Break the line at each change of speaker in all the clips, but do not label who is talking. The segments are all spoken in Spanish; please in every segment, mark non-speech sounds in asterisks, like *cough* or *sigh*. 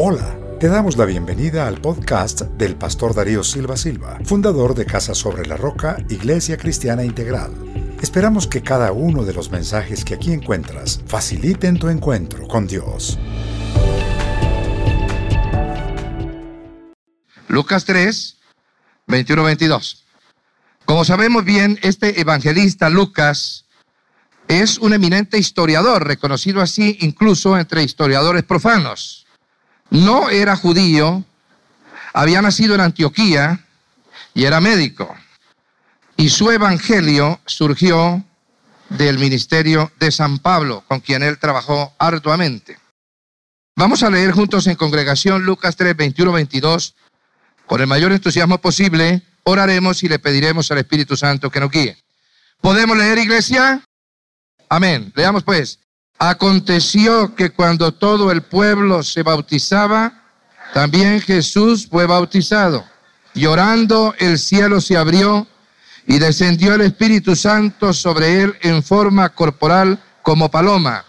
Hola, te damos la bienvenida al podcast del pastor Darío Silva Silva, fundador de Casa sobre la Roca, Iglesia Cristiana Integral. Esperamos que cada uno de los mensajes que aquí encuentras faciliten tu encuentro con Dios.
Lucas 3, 21-22. Como sabemos bien, este evangelista Lucas es un eminente historiador, reconocido así incluso entre historiadores profanos no era judío, había nacido en Antioquía y era médico. Y su evangelio surgió del ministerio de San Pablo, con quien él trabajó arduamente. Vamos a leer juntos en congregación Lucas 3, 21, 22. Con el mayor entusiasmo posible, oraremos y le pediremos al Espíritu Santo que nos guíe. ¿Podemos leer, iglesia? Amén. Leamos pues. Aconteció que cuando todo el pueblo se bautizaba, también Jesús fue bautizado. Llorando el cielo se abrió y descendió el Espíritu Santo sobre él en forma corporal como paloma.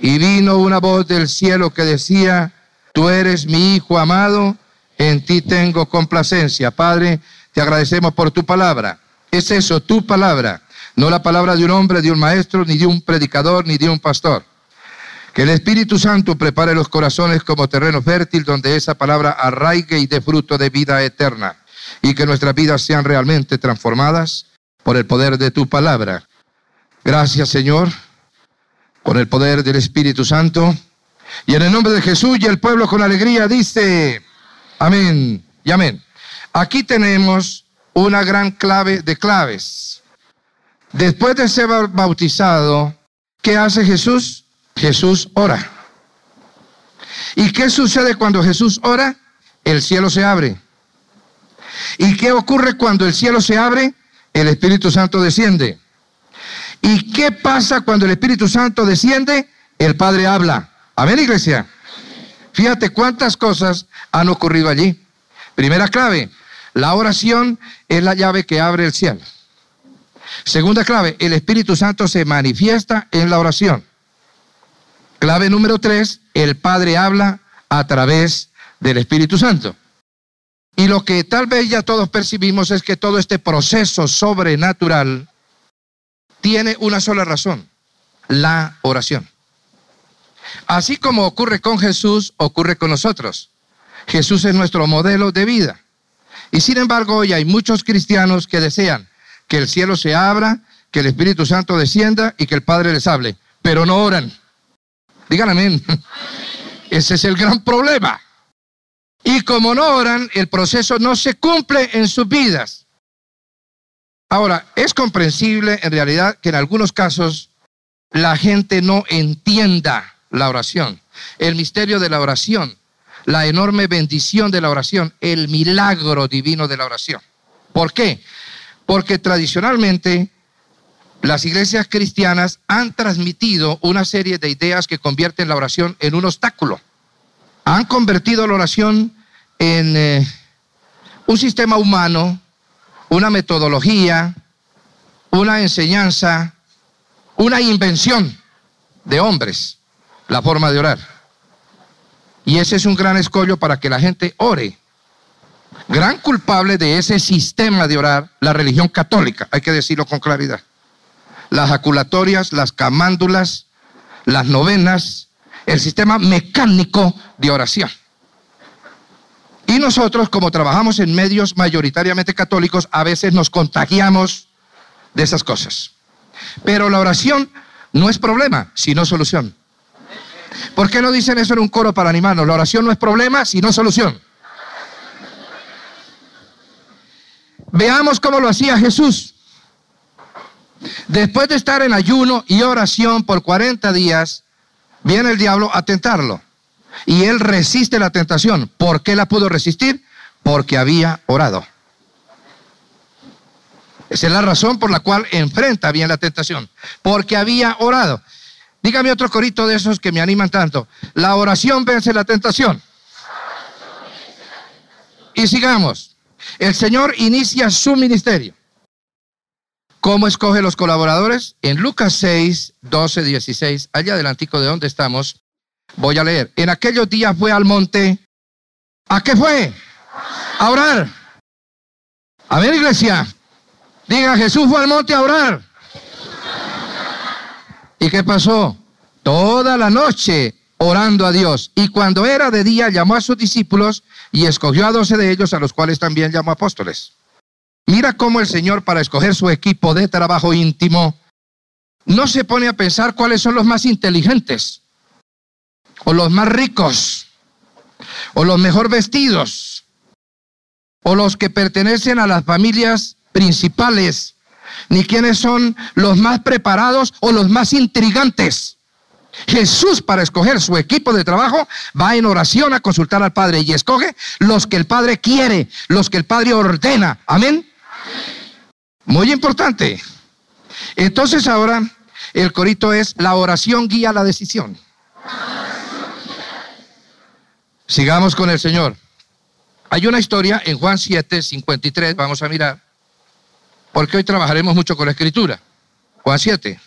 Y vino una voz del cielo que decía, tú eres mi Hijo amado, en ti tengo complacencia. Padre, te agradecemos por tu palabra. Es eso, tu palabra no la palabra de un hombre, de un maestro, ni de un predicador, ni de un pastor. Que el Espíritu Santo prepare los corazones como terreno fértil donde esa palabra arraigue y dé fruto de vida eterna. Y que nuestras vidas sean realmente transformadas por el poder de tu palabra. Gracias Señor, con el poder del Espíritu Santo. Y en el nombre de Jesús y el pueblo con alegría dice, amén y amén. Aquí tenemos una gran clave de claves. Después de ser bautizado, ¿qué hace Jesús? Jesús ora. ¿Y qué sucede cuando Jesús ora? El cielo se abre. ¿Y qué ocurre cuando el cielo se abre? El Espíritu Santo desciende. ¿Y qué pasa cuando el Espíritu Santo desciende? El Padre habla. Amén, iglesia. Fíjate cuántas cosas han ocurrido allí. Primera clave, la oración es la llave que abre el cielo. Segunda clave, el Espíritu Santo se manifiesta en la oración. Clave número tres, el Padre habla a través del Espíritu Santo. Y lo que tal vez ya todos percibimos es que todo este proceso sobrenatural tiene una sola razón, la oración. Así como ocurre con Jesús, ocurre con nosotros. Jesús es nuestro modelo de vida. Y sin embargo, hoy hay muchos cristianos que desean que el cielo se abra, que el Espíritu Santo descienda y que el Padre les hable, pero no oran. Digan amén. *laughs* Ese es el gran problema. Y como no oran, el proceso no se cumple en sus vidas. Ahora, es comprensible en realidad que en algunos casos la gente no entienda la oración, el misterio de la oración, la enorme bendición de la oración, el milagro divino de la oración. ¿Por qué? Porque tradicionalmente las iglesias cristianas han transmitido una serie de ideas que convierten la oración en un obstáculo. Han convertido la oración en eh, un sistema humano, una metodología, una enseñanza, una invención de hombres, la forma de orar. Y ese es un gran escollo para que la gente ore gran culpable de ese sistema de orar, la religión católica, hay que decirlo con claridad. Las jaculatorias, las camándulas, las novenas, el sistema mecánico de oración. Y nosotros, como trabajamos en medios mayoritariamente católicos, a veces nos contagiamos de esas cosas. Pero la oración no es problema, sino solución. ¿Por qué no dicen eso en un coro para animarnos? La oración no es problema, sino solución. Veamos cómo lo hacía Jesús. Después de estar en ayuno y oración por 40 días, viene el diablo a tentarlo. Y él resiste la tentación. ¿Por qué la pudo resistir? Porque había orado. Esa es la razón por la cual enfrenta bien la tentación. Porque había orado. Dígame otro corito de esos que me animan tanto. La oración vence la tentación. Y sigamos. El Señor inicia su ministerio. ¿Cómo escoge los colaboradores? En Lucas 6, 12, 16, allá adelantico de donde estamos, Voy a leer. En aquellos días fue al monte. ¿A qué fue? A orar. A ver, iglesia. Diga, Jesús fue al monte a orar. ¿Y qué pasó? Toda la noche orando a Dios. Y cuando era de día llamó a sus discípulos y escogió a doce de ellos, a los cuales también llamó apóstoles. Mira cómo el Señor para escoger su equipo de trabajo íntimo no se pone a pensar cuáles son los más inteligentes o los más ricos o los mejor vestidos o los que pertenecen a las familias principales, ni quiénes son los más preparados o los más intrigantes. Jesús para escoger su equipo de trabajo va en oración a consultar al Padre y escoge los que el Padre quiere, los que el Padre ordena. Amén. Muy importante. Entonces ahora el corito es la oración guía la decisión. Sigamos con el Señor. Hay una historia en Juan 7, 53, vamos a mirar, porque hoy trabajaremos mucho con la escritura. Juan 7,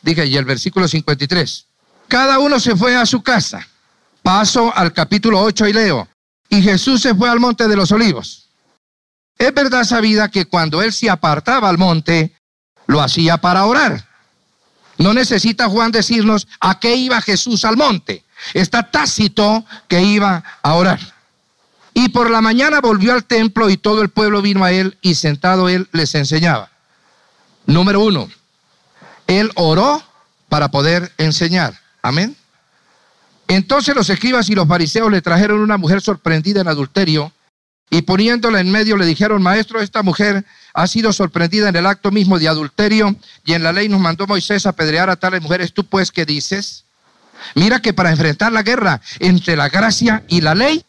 dije, y el versículo 53. Cada uno se fue a su casa. Paso al capítulo 8 y leo. Y Jesús se fue al monte de los olivos. Es verdad sabida que cuando él se apartaba al monte, lo hacía para orar. No necesita Juan decirnos a qué iba Jesús al monte. Está tácito que iba a orar. Y por la mañana volvió al templo y todo el pueblo vino a él y sentado él les enseñaba. Número uno, él oró para poder enseñar. Amén. Entonces los escribas y los fariseos le trajeron una mujer sorprendida en adulterio y poniéndola en medio le dijeron, maestro, esta mujer ha sido sorprendida en el acto mismo de adulterio y en la ley nos mandó Moisés apedrear a tales mujeres. ¿Tú pues qué dices? Mira que para enfrentar la guerra entre la gracia y la ley,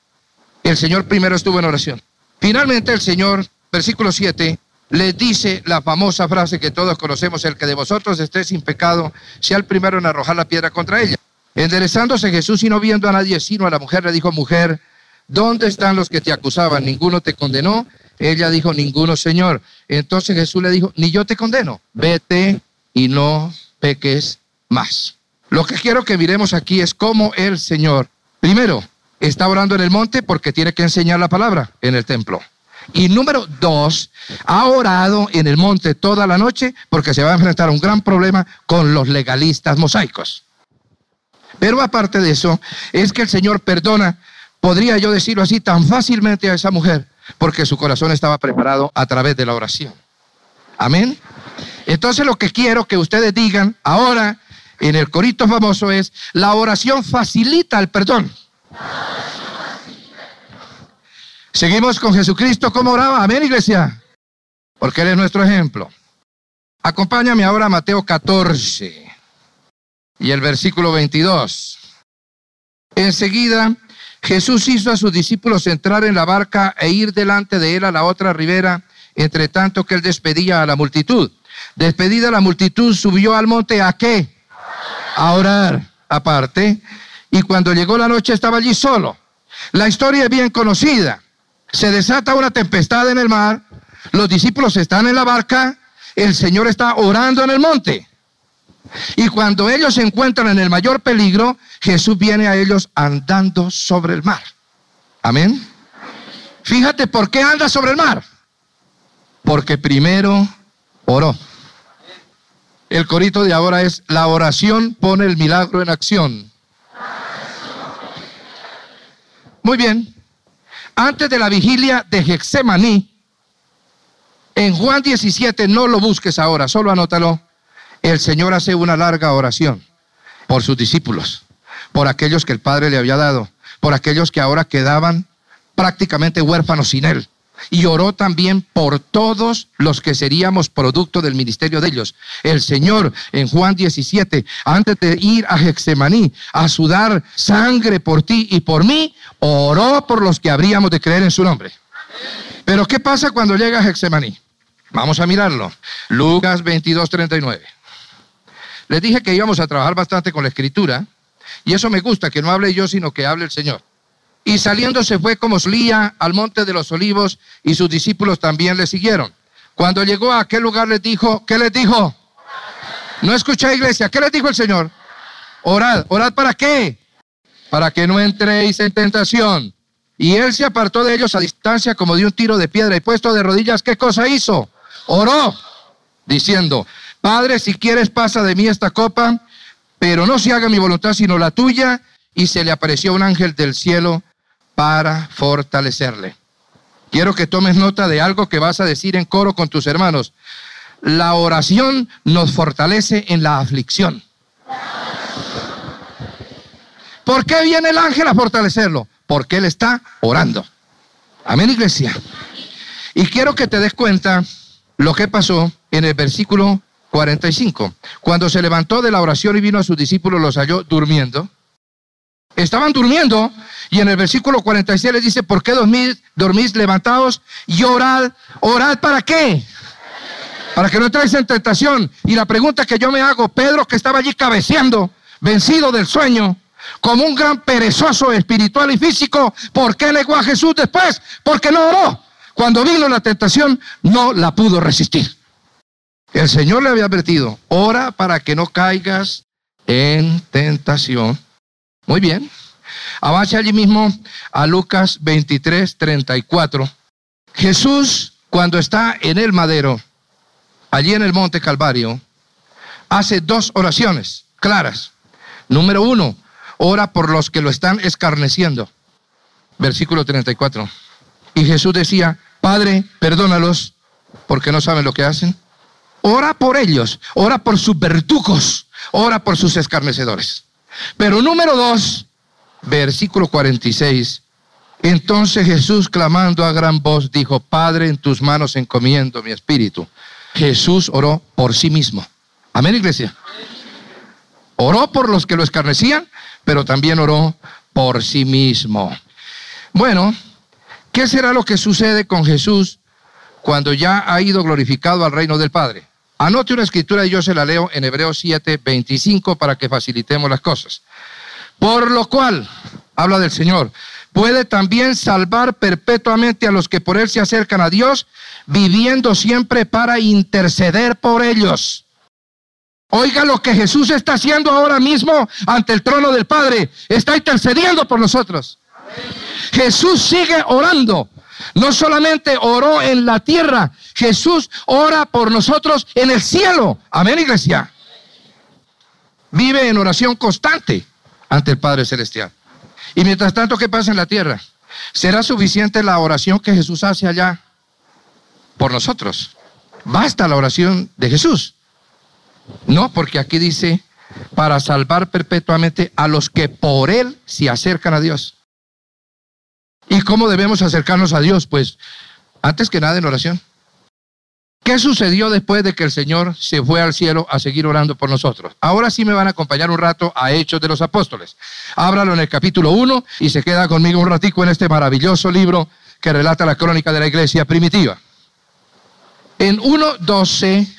el Señor primero estuvo en oración. Finalmente el Señor, versículo 7, le dice la famosa frase que todos conocemos, el que de vosotros esté sin pecado, sea el primero en arrojar la piedra contra ella. Enderezándose Jesús y no viendo a nadie sino a la mujer, le dijo, mujer, ¿dónde están los que te acusaban? ¿Ninguno te condenó? Ella dijo, ninguno, Señor. Entonces Jesús le dijo, ni yo te condeno, vete y no peques más. Lo que quiero que miremos aquí es cómo el Señor, primero, está orando en el monte porque tiene que enseñar la palabra en el templo. Y número dos, ha orado en el monte toda la noche porque se va a enfrentar a un gran problema con los legalistas mosaicos. Pero aparte de eso, es que el Señor perdona, podría yo decirlo así, tan fácilmente a esa mujer porque su corazón estaba preparado a través de la oración. Amén. Entonces lo que quiero que ustedes digan ahora en el corito famoso es, la oración facilita el perdón. Seguimos con Jesucristo como oraba. Amén, iglesia. Porque Él es nuestro ejemplo. Acompáñame ahora a Mateo 14 y el versículo 22. Enseguida Jesús hizo a sus discípulos entrar en la barca e ir delante de él a la otra ribera, entre tanto que él despedía a la multitud. Despedida la multitud, subió al monte a qué? A orar aparte. Y cuando llegó la noche estaba allí solo. La historia es bien conocida. Se desata una tempestad en el mar, los discípulos están en la barca, el Señor está orando en el monte. Y cuando ellos se encuentran en el mayor peligro, Jesús viene a ellos andando sobre el mar. Amén. Fíjate por qué anda sobre el mar. Porque primero oró. El corito de ahora es, la oración pone el milagro en acción. Muy bien. Antes de la vigilia de Hexemaní, en Juan 17, no lo busques ahora, solo anótalo el Señor hace una larga oración por sus discípulos, por aquellos que el Padre le había dado, por aquellos que ahora quedaban prácticamente huérfanos sin Él. Y oró también por todos los que seríamos producto del ministerio de ellos. El Señor en Juan 17, antes de ir a Hexemaní a sudar sangre por ti y por mí, oró por los que habríamos de creer en su nombre. Pero ¿qué pasa cuando llega a Hexemaní? Vamos a mirarlo. Lucas 22, 39. Les dije que íbamos a trabajar bastante con la escritura y eso me gusta, que no hable yo, sino que hable el Señor. Y saliendo se fue como solía al monte de los olivos y sus discípulos también le siguieron. Cuando llegó a aquel lugar les dijo, ¿qué les dijo? No escuché iglesia, ¿qué les dijo el Señor? Orad, orad para qué? para que no entréis en tentación. Y él se apartó de ellos a distancia como de un tiro de piedra y puesto de rodillas, ¿qué cosa hizo? Oró, diciendo, Padre, si quieres pasa de mí esta copa, pero no se haga mi voluntad sino la tuya. Y se le apareció un ángel del cielo para fortalecerle. Quiero que tomes nota de algo que vas a decir en coro con tus hermanos. La oración nos fortalece en la aflicción. ¿Por qué viene el ángel a fortalecerlo? Porque él está orando. Amén, iglesia. Y quiero que te des cuenta lo que pasó en el versículo 45. Cuando se levantó de la oración y vino a sus discípulos, los halló durmiendo. Estaban durmiendo y en el versículo 46 les dice, ¿por qué dormís, levantados y orad? ¿Orad para qué? Para que no entréis en tentación. Y la pregunta que yo me hago, Pedro que estaba allí cabeceando, vencido del sueño, como un gran perezoso espiritual y físico, ¿por qué negó a Jesús después? Porque no oró. Cuando vino la tentación, no la pudo resistir. El Señor le había advertido, ora para que no caigas en tentación. Muy bien. Avance allí mismo a Lucas 23, 34. Jesús, cuando está en el madero, allí en el monte Calvario, hace dos oraciones claras. Número uno, ora por los que lo están escarneciendo. Versículo 34. Y Jesús decía, Padre, perdónalos porque no saben lo que hacen. Ora por ellos, ora por sus verducos, ora por sus escarnecedores. Pero número dos, versículo 46. Entonces Jesús, clamando a gran voz, dijo, Padre, en tus manos encomiendo mi espíritu. Jesús oró por sí mismo. Amén, iglesia. Oró por los que lo escarnecían, pero también oró por sí mismo. Bueno, ¿qué será lo que sucede con Jesús cuando ya ha ido glorificado al reino del Padre? Anote una escritura y yo se la leo en Hebreos 7, 25 para que facilitemos las cosas. Por lo cual, habla del Señor, puede también salvar perpetuamente a los que por Él se acercan a Dios, viviendo siempre para interceder por ellos. Oiga lo que Jesús está haciendo ahora mismo ante el trono del Padre. Está intercediendo por nosotros. Jesús sigue orando. No solamente oró en la tierra, Jesús ora por nosotros en el cielo. Amén, iglesia. Vive en oración constante ante el Padre Celestial. Y mientras tanto, ¿qué pasa en la tierra? ¿Será suficiente la oración que Jesús hace allá por nosotros? ¿Basta la oración de Jesús? No, porque aquí dice, para salvar perpetuamente a los que por Él se acercan a Dios. ¿Y cómo debemos acercarnos a Dios? Pues antes que nada en oración. ¿Qué sucedió después de que el Señor se fue al cielo a seguir orando por nosotros? Ahora sí me van a acompañar un rato a Hechos de los Apóstoles. Ábralo en el capítulo 1 y se queda conmigo un ratico en este maravilloso libro que relata la crónica de la iglesia primitiva. En 1.12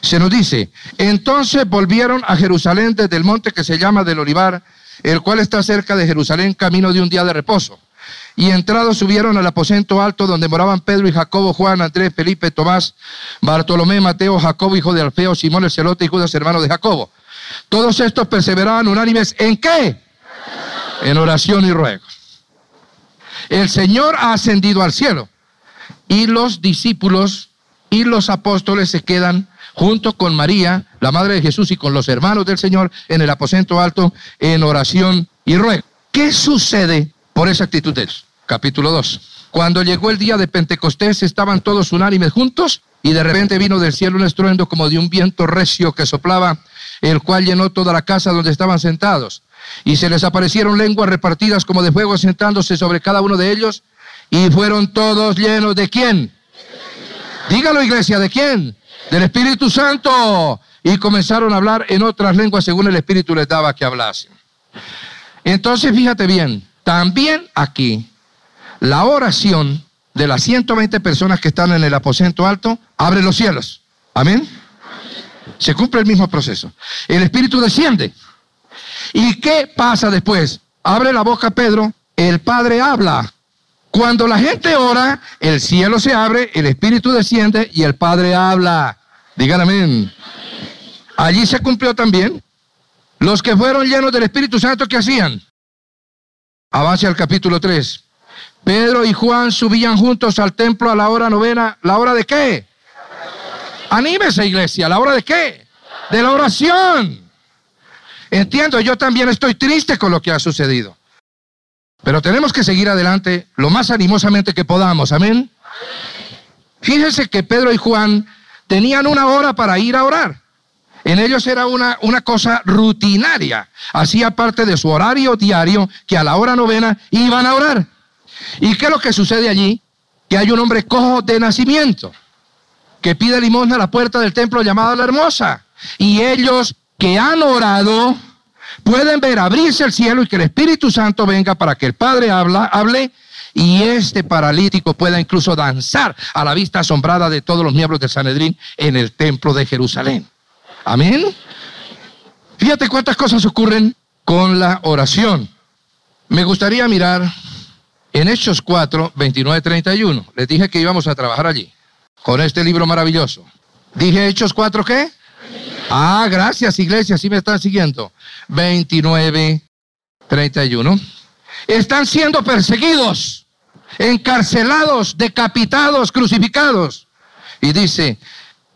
se nos dice, entonces volvieron a Jerusalén desde el monte que se llama del Olivar, el cual está cerca de Jerusalén, camino de un día de reposo. Y entrados subieron al aposento alto donde moraban Pedro y Jacobo, Juan, Andrés, Felipe, Tomás, Bartolomé, Mateo, Jacobo, hijo de Alfeo, Simón el celote y Judas, hermano de Jacobo. Todos estos perseveraban unánimes en qué? En oración y ruego. El Señor ha ascendido al cielo y los discípulos y los apóstoles se quedan junto con María, la madre de Jesús, y con los hermanos del Señor en el aposento alto en oración y ruego. ¿Qué sucede por esa actitud de ellos? Capítulo 2. Cuando llegó el día de Pentecostés estaban todos unánimes juntos y de repente vino del cielo un estruendo como de un viento recio que soplaba, el cual llenó toda la casa donde estaban sentados. Y se les aparecieron lenguas repartidas como de fuego sentándose sobre cada uno de ellos y fueron todos llenos de quién. Dígalo iglesia, ¿de quién? Del Espíritu Santo. Y comenzaron a hablar en otras lenguas según el Espíritu les daba que hablasen. Entonces fíjate bien, también aquí la oración de las 120 personas que están en el aposento alto abre los cielos. Amén. Se cumple el mismo proceso. El Espíritu desciende. ¿Y qué pasa después? Abre la boca Pedro, el Padre habla. Cuando la gente ora, el cielo se abre, el Espíritu desciende y el Padre habla. Digan amén. Allí se cumplió también. Los que fueron llenos del Espíritu Santo, ¿qué hacían? Avance al capítulo 3. Pedro y Juan subían juntos al templo a la hora novena. ¿La hora de qué? Anímese, iglesia. ¿La hora de qué? De la oración. Entiendo, yo también estoy triste con lo que ha sucedido. Pero tenemos que seguir adelante lo más animosamente que podamos. Amén. Fíjense que Pedro y Juan tenían una hora para ir a orar. En ellos era una, una cosa rutinaria. Hacía parte de su horario diario que a la hora novena iban a orar. ¿Y qué es lo que sucede allí? Que hay un hombre cojo de nacimiento que pide limosna a la puerta del templo llamada la hermosa. Y ellos que han orado pueden ver abrirse el cielo y que el Espíritu Santo venga para que el Padre habla, hable y este paralítico pueda incluso danzar a la vista asombrada de todos los miembros del Sanedrín en el templo de Jerusalén. Amén. Fíjate cuántas cosas ocurren con la oración. Me gustaría mirar en Hechos 4, 29, 31. Les dije que íbamos a trabajar allí con este libro maravilloso. Dije Hechos 4, ¿qué? Ah, gracias iglesia, si me están siguiendo. 29, 31. Están siendo perseguidos, encarcelados, decapitados, crucificados. Y dice,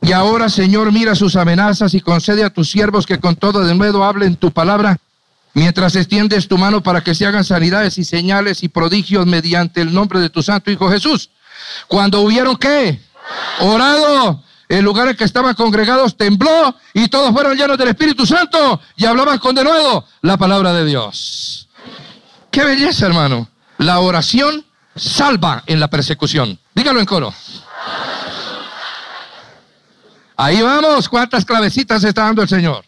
y ahora Señor mira sus amenazas y concede a tus siervos que con todo de nuevo hablen tu palabra, mientras extiendes tu mano para que se hagan sanidades y señales y prodigios mediante el nombre de tu Santo Hijo Jesús. Cuando hubieron qué? Orado el lugar en que estaban congregados tembló y todos fueron llenos del Espíritu Santo y hablaban con de nuevo la palabra de Dios. Qué belleza, hermano. La oración salva en la persecución. Dígalo en coro. Ahí vamos, cuántas clavecitas está dando el Señor.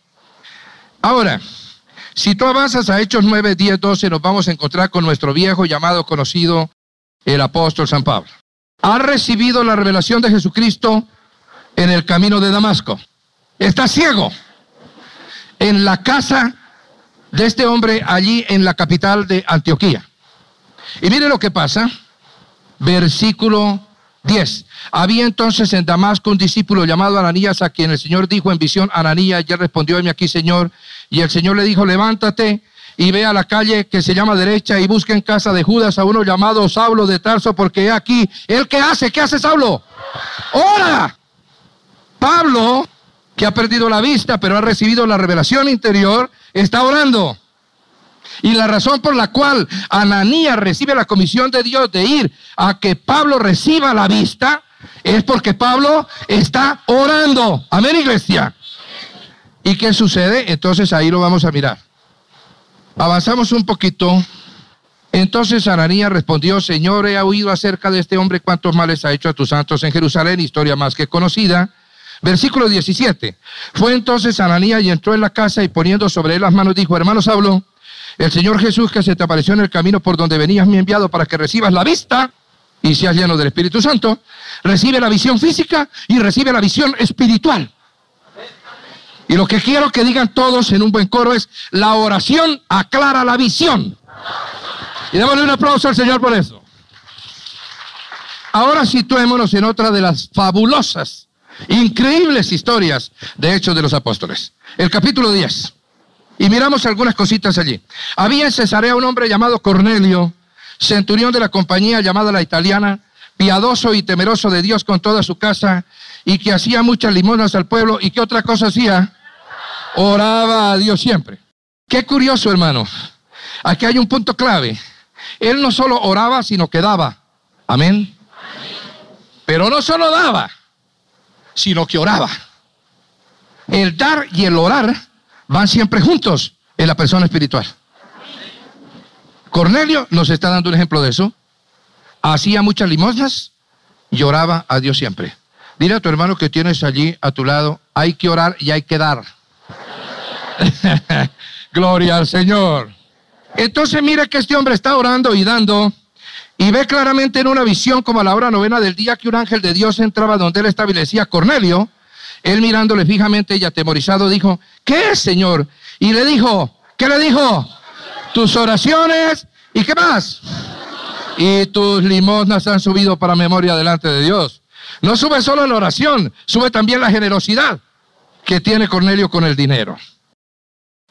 Ahora, si tú avanzas a Hechos 9, 10, 12, nos vamos a encontrar con nuestro viejo llamado conocido el apóstol San Pablo. Ha recibido la revelación de Jesucristo en el camino de Damasco. Está ciego en la casa de este hombre allí en la capital de Antioquía. Y mire lo que pasa. Versículo 10. Había entonces en Damasco un discípulo llamado Ananías a quien el Señor dijo en visión, Ananías, ya respondió, heme aquí, Señor. Y el Señor le dijo, levántate y ve a la calle que se llama derecha y busca en casa de Judas a uno llamado Saulo de Tarso, porque aquí, ¿él qué hace? ¿Qué hace Saulo? Ora. Pablo, que ha perdido la vista, pero ha recibido la revelación interior, está orando. Y la razón por la cual Ananías recibe la comisión de Dios de ir a que Pablo reciba la vista es porque Pablo está orando. Amén, iglesia. ¿Y qué sucede? Entonces ahí lo vamos a mirar. Avanzamos un poquito. Entonces Ananías respondió, Señor, he oído acerca de este hombre cuántos males ha hecho a tus santos en Jerusalén, historia más que conocida. Versículo 17. Fue entonces Ananías y entró en la casa y poniendo sobre él las manos dijo, hermano Saulo, el Señor Jesús que se te apareció en el camino por donde venías ha enviado para que recibas la vista y seas lleno del Espíritu Santo, recibe la visión física y recibe la visión espiritual. Y lo que quiero que digan todos en un buen coro es, la oración aclara la visión. Y démosle un aplauso al Señor por eso. Ahora situémonos en otra de las fabulosas Increíbles historias de Hechos de los Apóstoles. El capítulo 10. Y miramos algunas cositas allí. Había en Cesarea un hombre llamado Cornelio, centurión de la compañía llamada la italiana, piadoso y temeroso de Dios con toda su casa, y que hacía muchas limonas al pueblo. ¿Y qué otra cosa hacía? Oraba a Dios siempre. Qué curioso, hermano. Aquí hay un punto clave. Él no solo oraba, sino que daba. Amén. Pero no solo daba sino que oraba. El dar y el orar van siempre juntos en la persona espiritual. Cornelio nos está dando un ejemplo de eso. Hacía muchas limosnas y oraba a Dios siempre. Dile a tu hermano que tienes allí a tu lado, hay que orar y hay que dar. *laughs* Gloria al Señor. Entonces mira que este hombre está orando y dando y ve claramente en una visión como a la hora novena del día que un ángel de Dios entraba donde él establecía Cornelio. Él mirándole fijamente y atemorizado dijo, ¿qué Señor? Y le dijo, ¿qué le dijo? Tus oraciones y qué más. Y tus limosnas han subido para memoria delante de Dios. No sube solo la oración, sube también la generosidad que tiene Cornelio con el dinero.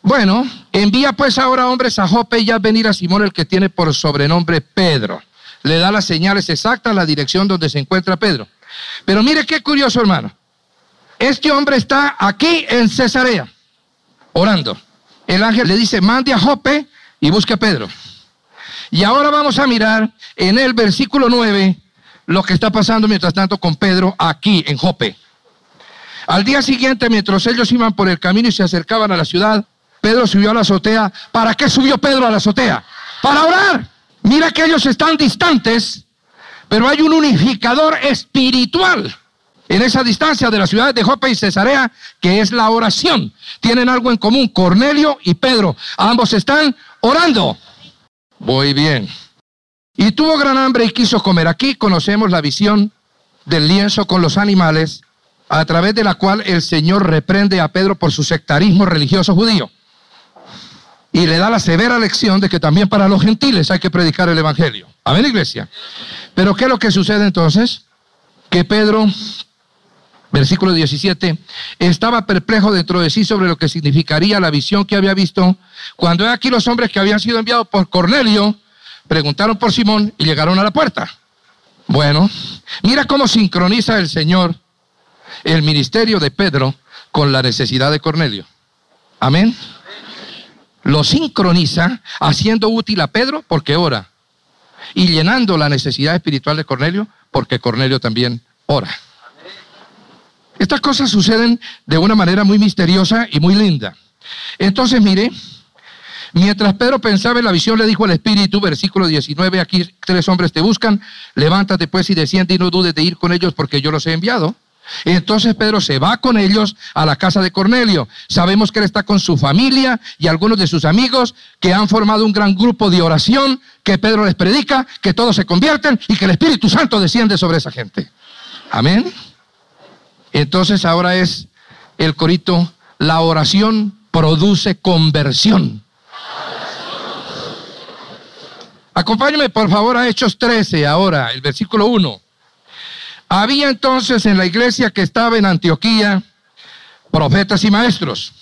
Bueno, envía pues ahora hombres a Jope y a venir a Simón el que tiene por sobrenombre Pedro. Le da las señales exactas, la dirección donde se encuentra Pedro. Pero mire qué curioso, hermano. Este hombre está aquí en Cesarea, orando. El ángel le dice, mande a Jope y busque a Pedro. Y ahora vamos a mirar en el versículo 9 lo que está pasando mientras tanto con Pedro aquí en Jope. Al día siguiente, mientras ellos iban por el camino y se acercaban a la ciudad, Pedro subió a la azotea. ¿Para qué subió Pedro a la azotea? Para orar. Mira que ellos están distantes, pero hay un unificador espiritual en esa distancia de las ciudades de Jope y Cesarea, que es la oración. Tienen algo en común, Cornelio y Pedro. Ambos están orando. Muy bien. Y tuvo gran hambre y quiso comer. Aquí conocemos la visión del lienzo con los animales, a través de la cual el Señor reprende a Pedro por su sectarismo religioso judío. Y le da la severa lección de que también para los gentiles hay que predicar el Evangelio. Amén, iglesia. Pero ¿qué es lo que sucede entonces? Que Pedro, versículo 17, estaba perplejo dentro de sí sobre lo que significaría la visión que había visto cuando aquí los hombres que habían sido enviados por Cornelio preguntaron por Simón y llegaron a la puerta. Bueno, mira cómo sincroniza el Señor el ministerio de Pedro con la necesidad de Cornelio. Amén. Lo sincroniza haciendo útil a Pedro porque ora y llenando la necesidad espiritual de Cornelio porque Cornelio también ora. Estas cosas suceden de una manera muy misteriosa y muy linda. Entonces, mire, Mientras Pedro pensaba en la visión, le dijo al Espíritu, versículo 19, aquí tres hombres te buscan, levántate pues y desciende y no dudes de ir con ellos porque yo los he enviado. Entonces Pedro se va con ellos a la casa de Cornelio. Sabemos que él está con su familia y algunos de sus amigos que han formado un gran grupo de oración que Pedro les predica, que todos se convierten y que el Espíritu Santo desciende sobre esa gente. Amén. Entonces ahora es el corito, la oración produce conversión. Acompáñame por favor a Hechos 13 ahora, el versículo 1. Había entonces en la iglesia que estaba en Antioquía profetas y maestros.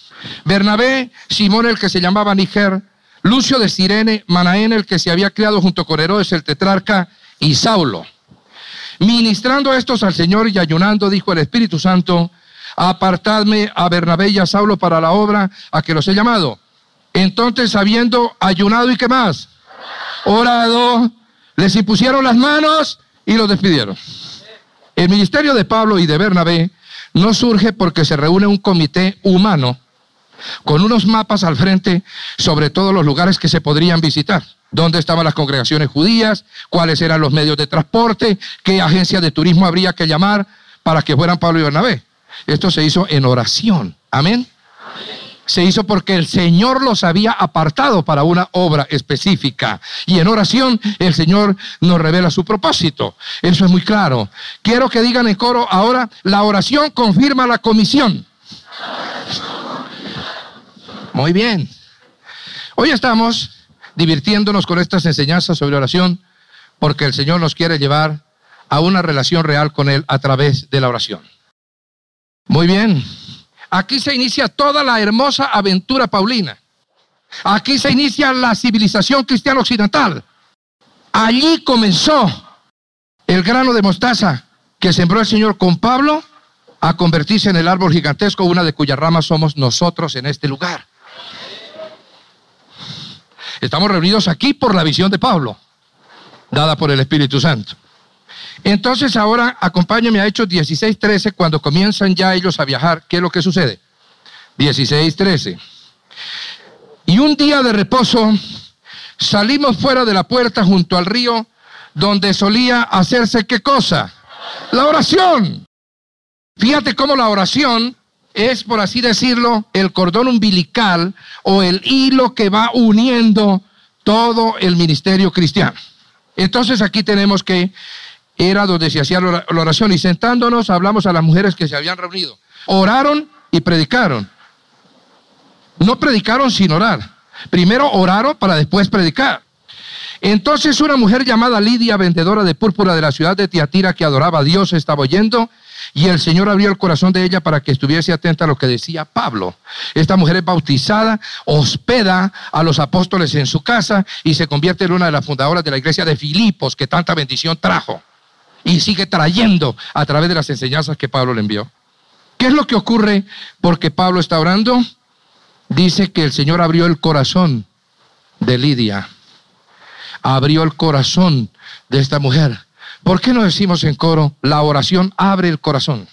Bernabé, Simón el que se llamaba Niger, Lucio de Sirene, Manaén el que se había criado junto con Herodes el tetrarca y Saulo. Ministrando estos al Señor y ayunando, dijo el Espíritu Santo, apartadme a Bernabé y a Saulo para la obra a que los he llamado. Entonces, habiendo ayunado y qué más, orado, les impusieron las manos y los despidieron. El ministerio de Pablo y de Bernabé no surge porque se reúne un comité humano con unos mapas al frente sobre todos los lugares que se podrían visitar. ¿Dónde estaban las congregaciones judías? ¿Cuáles eran los medios de transporte? ¿Qué agencia de turismo habría que llamar para que fueran Pablo y Bernabé? Esto se hizo en oración. Amén se hizo porque el Señor los había apartado para una obra específica. Y en oración el Señor nos revela su propósito. Eso es muy claro. Quiero que digan en coro ahora, la oración confirma la comisión. Muy bien. Hoy estamos divirtiéndonos con estas enseñanzas sobre oración porque el Señor nos quiere llevar a una relación real con Él a través de la oración. Muy bien. Aquí se inicia toda la hermosa aventura paulina. Aquí se inicia la civilización cristiana occidental. Allí comenzó el grano de mostaza que sembró el Señor con Pablo a convertirse en el árbol gigantesco, una de cuyas ramas somos nosotros en este lugar. Estamos reunidos aquí por la visión de Pablo, dada por el Espíritu Santo. Entonces ahora acompáñame a Hechos 16:13 cuando comienzan ya ellos a viajar. ¿Qué es lo que sucede? 16:13. Y un día de reposo salimos fuera de la puerta junto al río donde solía hacerse qué cosa? La oración. Fíjate cómo la oración es, por así decirlo, el cordón umbilical o el hilo que va uniendo todo el ministerio cristiano. Entonces aquí tenemos que era donde se hacía la oración y sentándonos hablamos a las mujeres que se habían reunido. Oraron y predicaron. No predicaron sin orar. Primero oraron para después predicar. Entonces una mujer llamada Lidia, vendedora de púrpura de la ciudad de Tiatira, que adoraba a Dios, estaba oyendo y el Señor abrió el corazón de ella para que estuviese atenta a lo que decía Pablo. Esta mujer es bautizada, hospeda a los apóstoles en su casa y se convierte en una de las fundadoras de la iglesia de Filipos que tanta bendición trajo y sigue trayendo a través de las enseñanzas que Pablo le envió. ¿Qué es lo que ocurre porque Pablo está orando? Dice que el Señor abrió el corazón de Lidia. Abrió el corazón de esta mujer. ¿Por qué no decimos en coro, la oración abre el corazón?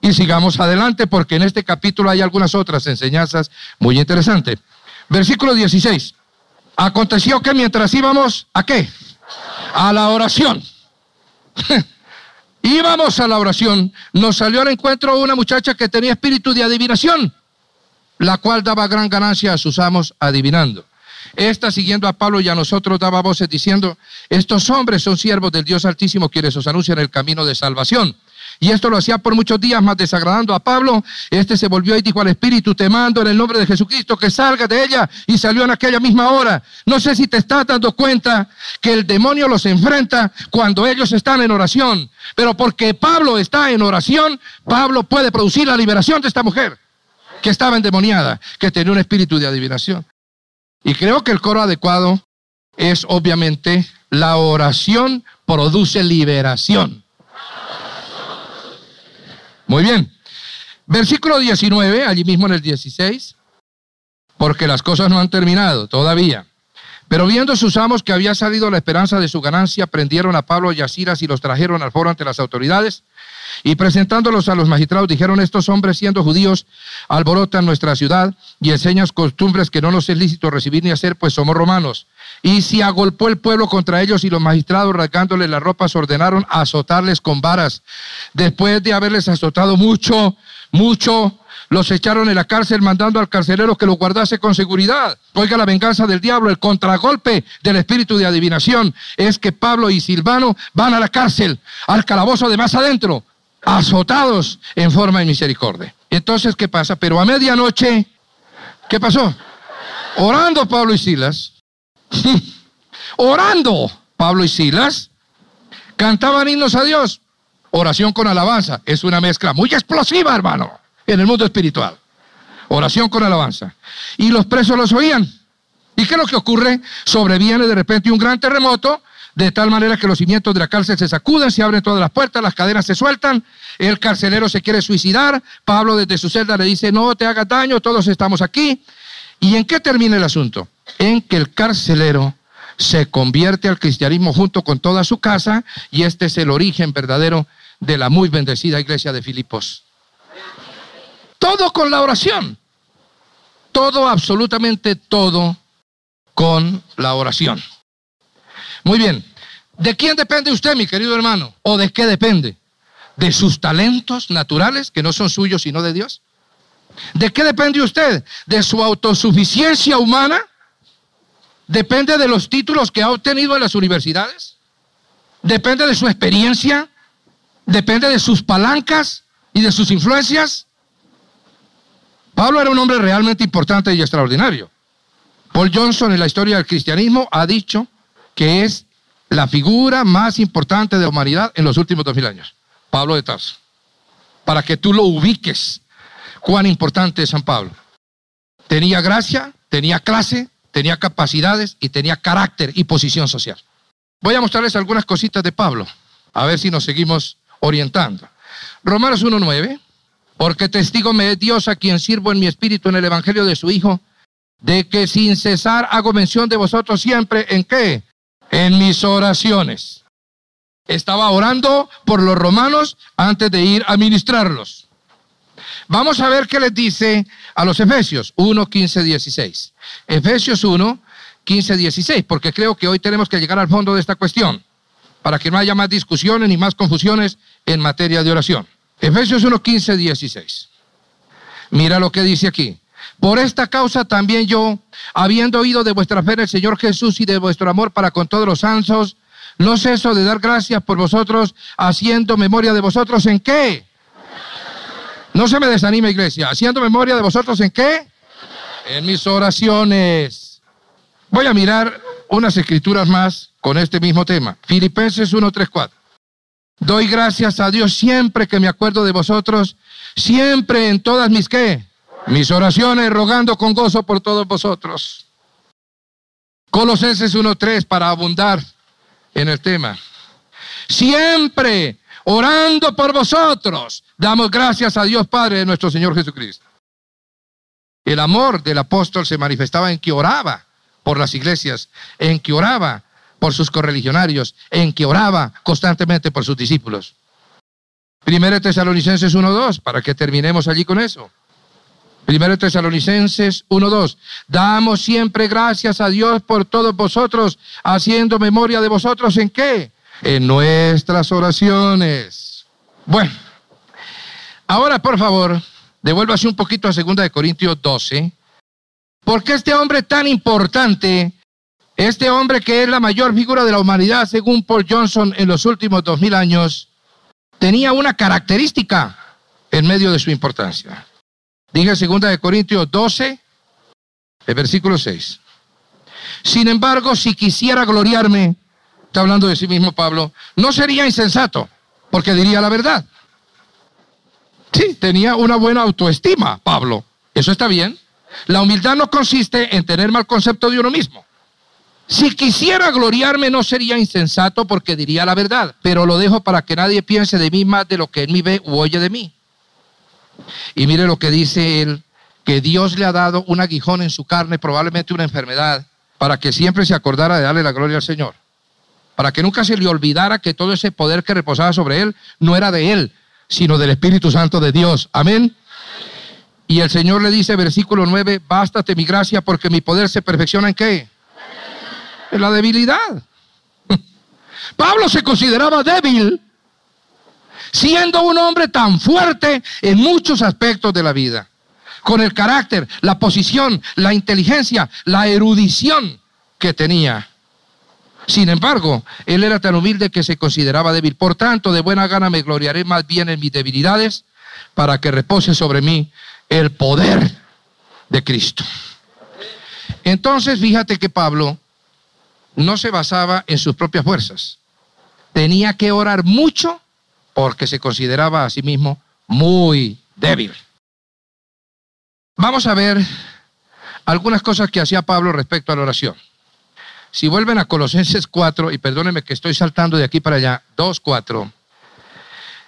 Y sigamos adelante porque en este capítulo hay algunas otras enseñanzas muy interesantes. Versículo 16. Aconteció que mientras íbamos, ¿a qué? A la oración. *laughs* íbamos a la oración, nos salió al encuentro una muchacha que tenía espíritu de adivinación, la cual daba gran ganancia a sus amos adivinando. Esta, siguiendo a Pablo y a nosotros, daba voces diciendo, estos hombres son siervos del Dios Altísimo, quienes os anuncian el camino de salvación. Y esto lo hacía por muchos días, más desagradando a Pablo. Este se volvió y dijo al Espíritu, te mando en el nombre de Jesucristo que salga de ella. Y salió en aquella misma hora. No sé si te estás dando cuenta que el demonio los enfrenta cuando ellos están en oración. Pero porque Pablo está en oración, Pablo puede producir la liberación de esta mujer que estaba endemoniada, que tenía un espíritu de adivinación. Y creo que el coro adecuado es obviamente la oración produce liberación. Muy bien. Versículo 19, allí mismo en el 16, porque las cosas no han terminado todavía. Pero viendo sus amos que había salido la esperanza de su ganancia, prendieron a Pablo y a Silas y los trajeron al foro ante las autoridades. Y presentándolos a los magistrados, dijeron, estos hombres siendo judíos alborotan nuestra ciudad y enseñan costumbres que no nos es lícito recibir ni hacer, pues somos romanos. Y si agolpó el pueblo contra ellos y los magistrados, rasgándoles las ropas, ordenaron azotarles con varas. Después de haberles azotado mucho, mucho, los echaron en la cárcel mandando al carcelero que los guardase con seguridad. Oiga la venganza del diablo, el contragolpe del espíritu de adivinación es que Pablo y Silvano van a la cárcel, al calabozo de más adentro, azotados en forma de misericordia. Entonces, ¿qué pasa? Pero a medianoche, ¿qué pasó? Orando Pablo y Silas, *laughs* orando Pablo y Silas, cantaban himnos a Dios. Oración con alabanza es una mezcla muy explosiva, hermano, en el mundo espiritual. Oración con alabanza. Y los presos los oían. ¿Y qué es lo que ocurre? Sobreviene de repente un gran terremoto de tal manera que los cimientos de la cárcel se sacuden, se abren todas las puertas, las cadenas se sueltan, el carcelero se quiere suicidar, Pablo desde su celda le dice, no te hagas daño, todos estamos aquí. ¿Y en qué termina el asunto? En que el carcelero se convierte al cristianismo junto con toda su casa y este es el origen verdadero de la muy bendecida iglesia de Filipos. Todo con la oración. Todo, absolutamente todo con la oración. Muy bien. ¿De quién depende usted, mi querido hermano? ¿O de qué depende? ¿De sus talentos naturales que no son suyos sino de Dios? ¿De qué depende usted? ¿De su autosuficiencia humana? ¿Depende de los títulos que ha obtenido en las universidades? ¿Depende de su experiencia? ¿Depende de sus palancas y de sus influencias? Pablo era un hombre realmente importante y extraordinario. Paul Johnson en la historia del cristianismo ha dicho que es la figura más importante de la humanidad en los últimos dos mil años, Pablo de Tarso. Para que tú lo ubiques, cuán importante es San Pablo. Tenía gracia, tenía clase, tenía capacidades y tenía carácter y posición social. Voy a mostrarles algunas cositas de Pablo, a ver si nos seguimos orientando. Romanos 1.9, porque testigo me es Dios a quien sirvo en mi espíritu en el Evangelio de su Hijo, de que sin cesar hago mención de vosotros siempre en qué? en mis oraciones. Estaba orando por los romanos antes de ir a ministrarlos. Vamos a ver qué les dice a los Efesios 1, 15, 16. Efesios 1, 15, 16, porque creo que hoy tenemos que llegar al fondo de esta cuestión, para que no haya más discusiones ni más confusiones en materia de oración. Efesios 1, 15, 16. Mira lo que dice aquí. Por esta causa también yo, habiendo oído de vuestra fe en el Señor Jesús y de vuestro amor para con todos los santos, no ceso de dar gracias por vosotros, haciendo memoria de vosotros en qué. No se me desanime, iglesia. Haciendo memoria de vosotros en qué? En mis oraciones. Voy a mirar unas escrituras más con este mismo tema. Filipenses 1, 3, 4. Doy gracias a Dios siempre que me acuerdo de vosotros, siempre en todas mis qué, mis oraciones, rogando con gozo por todos vosotros. Colosenses 1.3 para abundar en el tema. Siempre orando por vosotros, damos gracias a Dios Padre de nuestro Señor Jesucristo. El amor del apóstol se manifestaba en que oraba por las iglesias, en que oraba por sus correligionarios, en que oraba constantemente por sus discípulos. Primero Tesalonicenses 1.2, para que terminemos allí con eso. Primero Tesalonicenses 1.2. Damos siempre gracias a Dios por todos vosotros, haciendo memoria de vosotros en qué? En nuestras oraciones. Bueno, ahora por favor, devuélvase un poquito a 2 de Corintios 12. Porque este hombre tan importante este hombre que es la mayor figura de la humanidad, según Paul Johnson, en los últimos dos mil años, tenía una característica en medio de su importancia. Dije segunda de Corintios 12, el versículo 6. Sin embargo, si quisiera gloriarme, está hablando de sí mismo Pablo, no sería insensato, porque diría la verdad. Sí, tenía una buena autoestima, Pablo. Eso está bien. La humildad no consiste en tener mal concepto de uno mismo. Si quisiera gloriarme no sería insensato porque diría la verdad, pero lo dejo para que nadie piense de mí más de lo que él me ve u oye de mí. Y mire lo que dice él, que Dios le ha dado un aguijón en su carne, probablemente una enfermedad, para que siempre se acordara de darle la gloria al Señor. Para que nunca se le olvidara que todo ese poder que reposaba sobre él no era de él, sino del Espíritu Santo de Dios. Amén. Y el Señor le dice, versículo 9, bástate mi gracia porque mi poder se perfecciona en qué? En la debilidad. *laughs* Pablo se consideraba débil, siendo un hombre tan fuerte en muchos aspectos de la vida, con el carácter, la posición, la inteligencia, la erudición que tenía. Sin embargo, él era tan humilde que se consideraba débil. Por tanto, de buena gana me gloriaré más bien en mis debilidades para que repose sobre mí el poder de Cristo. Entonces, fíjate que Pablo no se basaba en sus propias fuerzas. Tenía que orar mucho porque se consideraba a sí mismo muy débil. Vamos a ver algunas cosas que hacía Pablo respecto a la oración. Si vuelven a Colosenses 4, y perdónenme que estoy saltando de aquí para allá, 2, 4,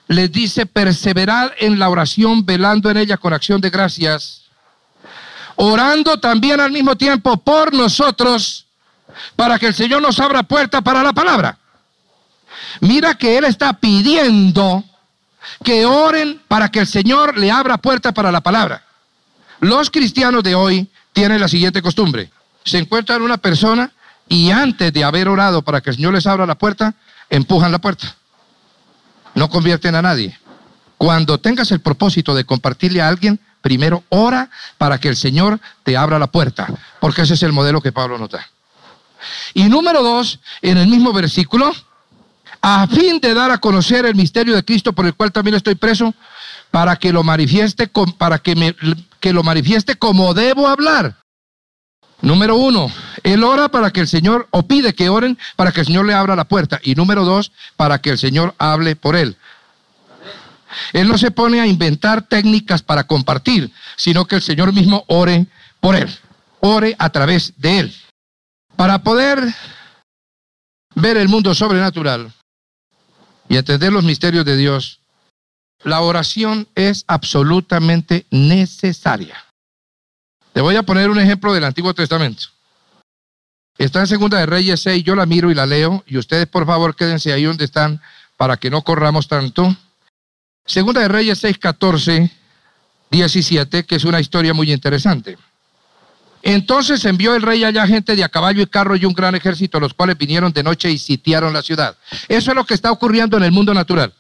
les dice, perseverad en la oración, velando en ella con acción de gracias, orando también al mismo tiempo por nosotros para que el Señor nos abra puerta para la palabra. Mira que Él está pidiendo que oren para que el Señor le abra puerta para la palabra. Los cristianos de hoy tienen la siguiente costumbre. Se encuentran una persona y antes de haber orado para que el Señor les abra la puerta, empujan la puerta. No convierten a nadie. Cuando tengas el propósito de compartirle a alguien, primero ora para que el Señor te abra la puerta, porque ese es el modelo que Pablo nos da. Y número dos, en el mismo versículo, a fin de dar a conocer el misterio de Cristo por el cual también estoy preso, para que lo manifieste, para que, me, que lo manifieste como debo hablar. Número uno, él ora para que el Señor, o pide que oren para que el Señor le abra la puerta. Y número dos, para que el Señor hable por él. Él no se pone a inventar técnicas para compartir, sino que el Señor mismo ore por él, ore a través de él. Para poder ver el mundo sobrenatural y entender los misterios de Dios, la oración es absolutamente necesaria. Te voy a poner un ejemplo del Antiguo Testamento. Está en Segunda de Reyes 6, yo la miro y la leo, y ustedes por favor quédense ahí donde están para que no corramos tanto. Segunda de Reyes 6, 14, 17, que es una historia muy interesante. Entonces envió el rey allá gente de a caballo y carro y un gran ejército, los cuales vinieron de noche y sitiaron la ciudad. Eso es lo que está ocurriendo en el mundo natural.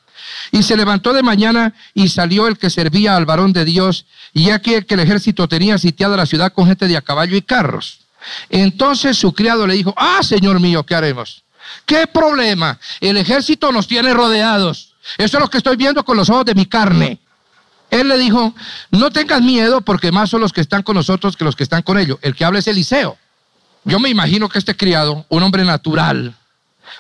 Y se levantó de mañana y salió el que servía al varón de Dios, y aquí que el ejército tenía sitiada la ciudad con gente de a caballo y carros. Entonces su criado le dijo, ah, señor mío, ¿qué haremos? ¿Qué problema? El ejército nos tiene rodeados. Eso es lo que estoy viendo con los ojos de mi carne. Él le dijo, no tengas miedo porque más son los que están con nosotros que los que están con ellos. El que habla es Eliseo. Yo me imagino que este criado, un hombre natural,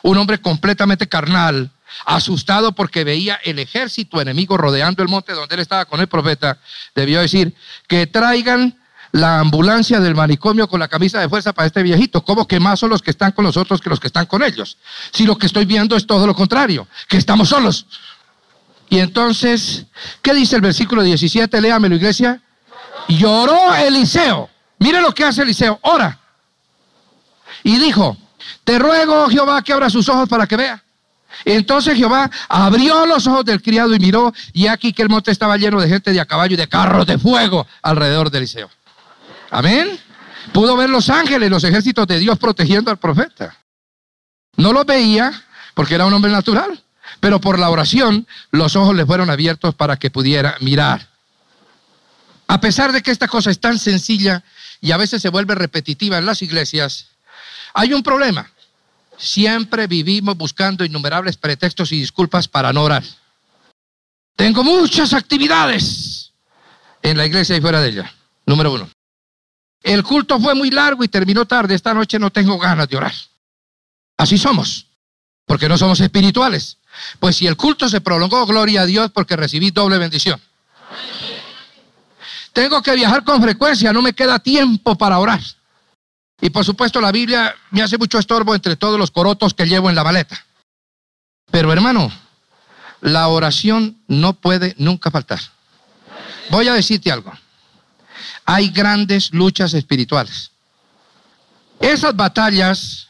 un hombre completamente carnal, asustado porque veía el ejército enemigo rodeando el monte donde él estaba con el profeta, debió decir que traigan la ambulancia del manicomio con la camisa de fuerza para este viejito. ¿Cómo que más son los que están con nosotros que los que están con ellos? Si lo que estoy viendo es todo lo contrario, que estamos solos. Y entonces, ¿qué dice el versículo 17? Léamelo, iglesia. Lloró Eliseo. Mire lo que hace Eliseo. Ora. Y dijo, te ruego, Jehová, que abra sus ojos para que vea. Entonces Jehová abrió los ojos del criado y miró, y aquí que el monte estaba lleno de gente de a caballo y de carros de fuego alrededor de Eliseo. Amén. Pudo ver los ángeles, los ejércitos de Dios protegiendo al profeta. No los veía porque era un hombre natural, pero por la oración los ojos le fueron abiertos para que pudiera mirar. A pesar de que esta cosa es tan sencilla y a veces se vuelve repetitiva en las iglesias, hay un problema. Siempre vivimos buscando innumerables pretextos y disculpas para no orar. Tengo muchas actividades en la iglesia y fuera de ella. Número uno. El culto fue muy largo y terminó tarde. Esta noche no tengo ganas de orar. Así somos, porque no somos espirituales. Pues si el culto se prolongó, gloria a Dios porque recibí doble bendición. Tengo que viajar con frecuencia, no me queda tiempo para orar. Y por supuesto la Biblia me hace mucho estorbo entre todos los corotos que llevo en la maleta. Pero hermano, la oración no puede nunca faltar. Voy a decirte algo hay grandes luchas espirituales. Esas batallas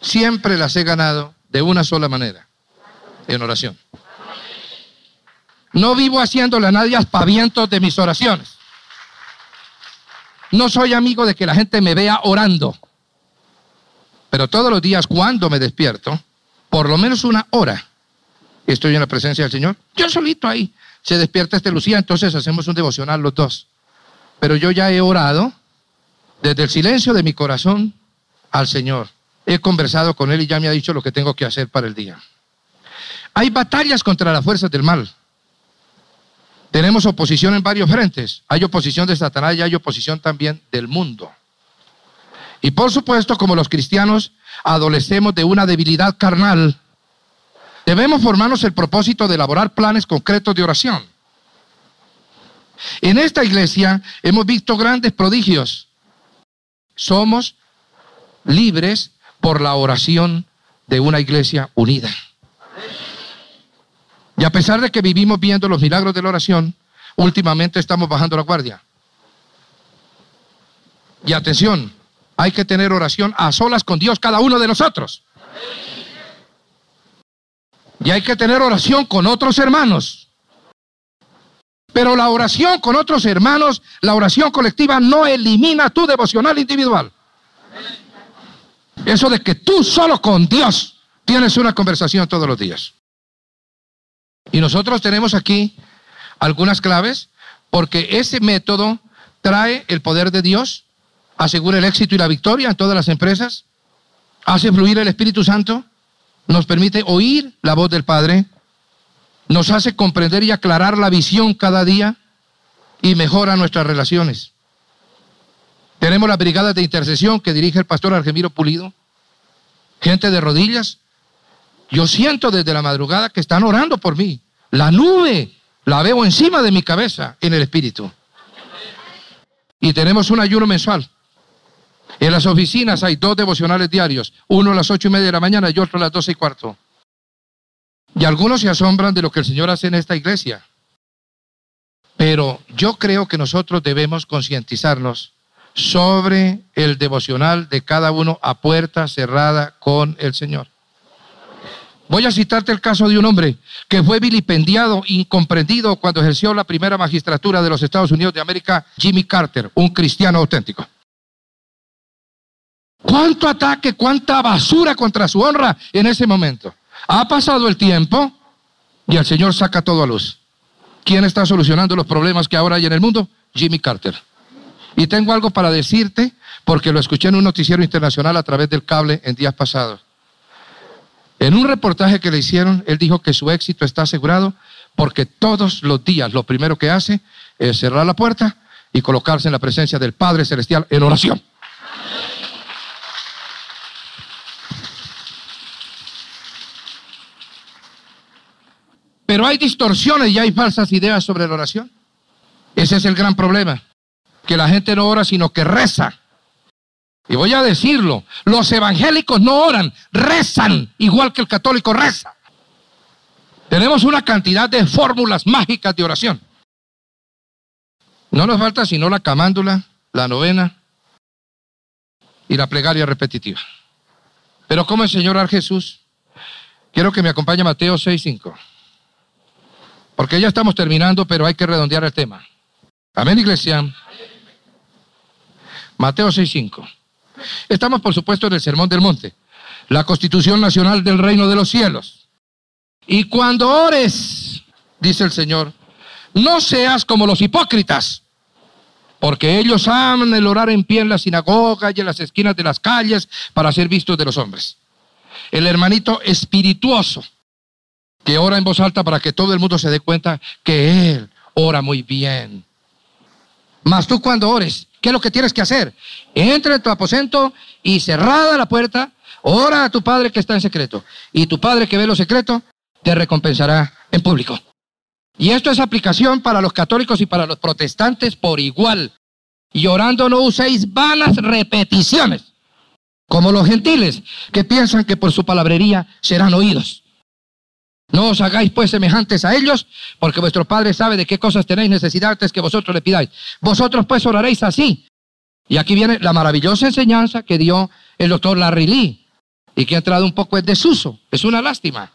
siempre las he ganado de una sola manera, en oración. No vivo haciéndole a nadie aspavientos de mis oraciones. No soy amigo de que la gente me vea orando. Pero todos los días cuando me despierto, por lo menos una hora, estoy en la presencia del Señor. Yo solito ahí. Se despierta este Lucía, entonces hacemos un devocional los dos. Pero yo ya he orado desde el silencio de mi corazón al Señor. He conversado con Él y ya me ha dicho lo que tengo que hacer para el día. Hay batallas contra las fuerzas del mal. Tenemos oposición en varios frentes. Hay oposición de Satanás y hay oposición también del mundo. Y por supuesto, como los cristianos adolecemos de una debilidad carnal, debemos formarnos el propósito de elaborar planes concretos de oración. En esta iglesia hemos visto grandes prodigios. Somos libres por la oración de una iglesia unida. Y a pesar de que vivimos viendo los milagros de la oración, últimamente estamos bajando la guardia. Y atención, hay que tener oración a solas con Dios cada uno de nosotros. Y hay que tener oración con otros hermanos. Pero la oración con otros hermanos, la oración colectiva no elimina tu devocional individual. Eso de que tú solo con Dios tienes una conversación todos los días. Y nosotros tenemos aquí algunas claves porque ese método trae el poder de Dios, asegura el éxito y la victoria en todas las empresas, hace fluir el Espíritu Santo, nos permite oír la voz del Padre nos hace comprender y aclarar la visión cada día y mejora nuestras relaciones. Tenemos las brigadas de intercesión que dirige el pastor Argemiro Pulido, gente de rodillas. Yo siento desde la madrugada que están orando por mí. La nube la veo encima de mi cabeza en el espíritu. Y tenemos un ayuno mensual. En las oficinas hay dos devocionales diarios, uno a las ocho y media de la mañana y otro a las doce y cuarto. Y algunos se asombran de lo que el Señor hace en esta iglesia. Pero yo creo que nosotros debemos concientizarnos sobre el devocional de cada uno a puerta cerrada con el Señor. Voy a citarte el caso de un hombre que fue vilipendiado, incomprendido cuando ejerció la primera magistratura de los Estados Unidos de América, Jimmy Carter, un cristiano auténtico. ¿Cuánto ataque, cuánta basura contra su honra en ese momento? Ha pasado el tiempo y el Señor saca todo a luz. ¿Quién está solucionando los problemas que ahora hay en el mundo? Jimmy Carter. Y tengo algo para decirte porque lo escuché en un noticiero internacional a través del cable en días pasados. En un reportaje que le hicieron, él dijo que su éxito está asegurado porque todos los días lo primero que hace es cerrar la puerta y colocarse en la presencia del Padre Celestial en oración. Pero hay distorsiones y hay falsas ideas sobre la oración. Ese es el gran problema. Que la gente no ora, sino que reza. Y voy a decirlo, los evangélicos no oran, rezan, igual que el católico reza. Tenemos una cantidad de fórmulas mágicas de oración. No nos falta sino la camándula, la novena y la plegaria repetitiva. Pero ¿cómo enseñó a Jesús? Quiero que me acompañe Mateo 6.5. Porque ya estamos terminando, pero hay que redondear el tema. Amén, iglesia. Mateo 6.5. Estamos, por supuesto, en el Sermón del Monte, la constitución nacional del reino de los cielos. Y cuando ores, dice el Señor, no seas como los hipócritas, porque ellos aman el orar en pie en la sinagoga y en las esquinas de las calles para ser vistos de los hombres. El hermanito espirituoso que ora en voz alta para que todo el mundo se dé cuenta que él ora muy bien. Mas tú cuando ores, ¿qué es lo que tienes que hacer? Entra en tu aposento y cerrada la puerta, ora a tu padre que está en secreto. Y tu padre que ve lo secreto, te recompensará en público. Y esto es aplicación para los católicos y para los protestantes por igual. Y orando no uséis vanas repeticiones, como los gentiles, que piensan que por su palabrería serán oídos. No os hagáis pues semejantes a ellos, porque vuestro Padre sabe de qué cosas tenéis necesidad antes que vosotros le pidáis. Vosotros pues oraréis así. Y aquí viene la maravillosa enseñanza que dio el doctor Larry Lee y que ha entrado un poco en desuso. Es una lástima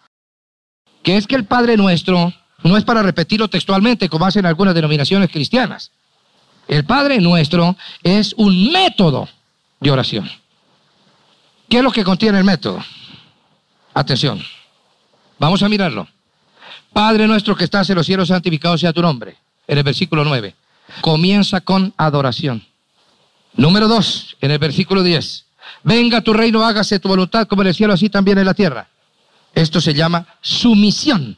que es que el Padre Nuestro no es para repetirlo textualmente como hacen algunas denominaciones cristianas. El Padre Nuestro es un método de oración. ¿Qué es lo que contiene el método? Atención, vamos a mirarlo. Padre nuestro que estás en los cielos, santificado sea tu nombre. En el versículo 9. Comienza con adoración. Número 2, en el versículo 10. Venga tu reino, hágase tu voluntad como en el cielo, así también en la tierra. Esto se llama sumisión,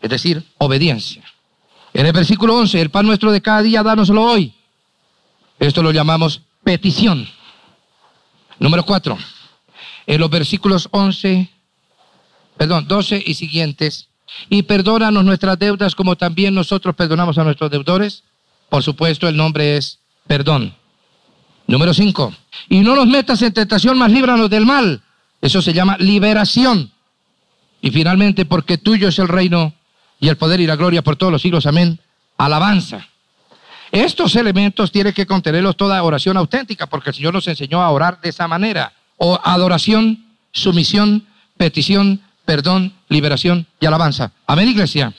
es decir, obediencia. En el versículo 11, el pan nuestro de cada día, dánoslo hoy. Esto lo llamamos petición. Número 4, en los versículos 11, perdón, 12 y siguientes, y perdónanos nuestras deudas como también nosotros perdonamos a nuestros deudores. Por supuesto, el nombre es perdón. Número 5, y no nos metas en tentación, mas líbranos del mal. Eso se llama liberación. Y finalmente, porque tuyo es el reino y el poder y la gloria por todos los siglos. Amén. Alabanza. Estos elementos tiene que contenerlos toda oración auténtica, porque el Señor nos enseñó a orar de esa manera. O adoración, sumisión, petición, perdón, liberación y alabanza. Amén, iglesia.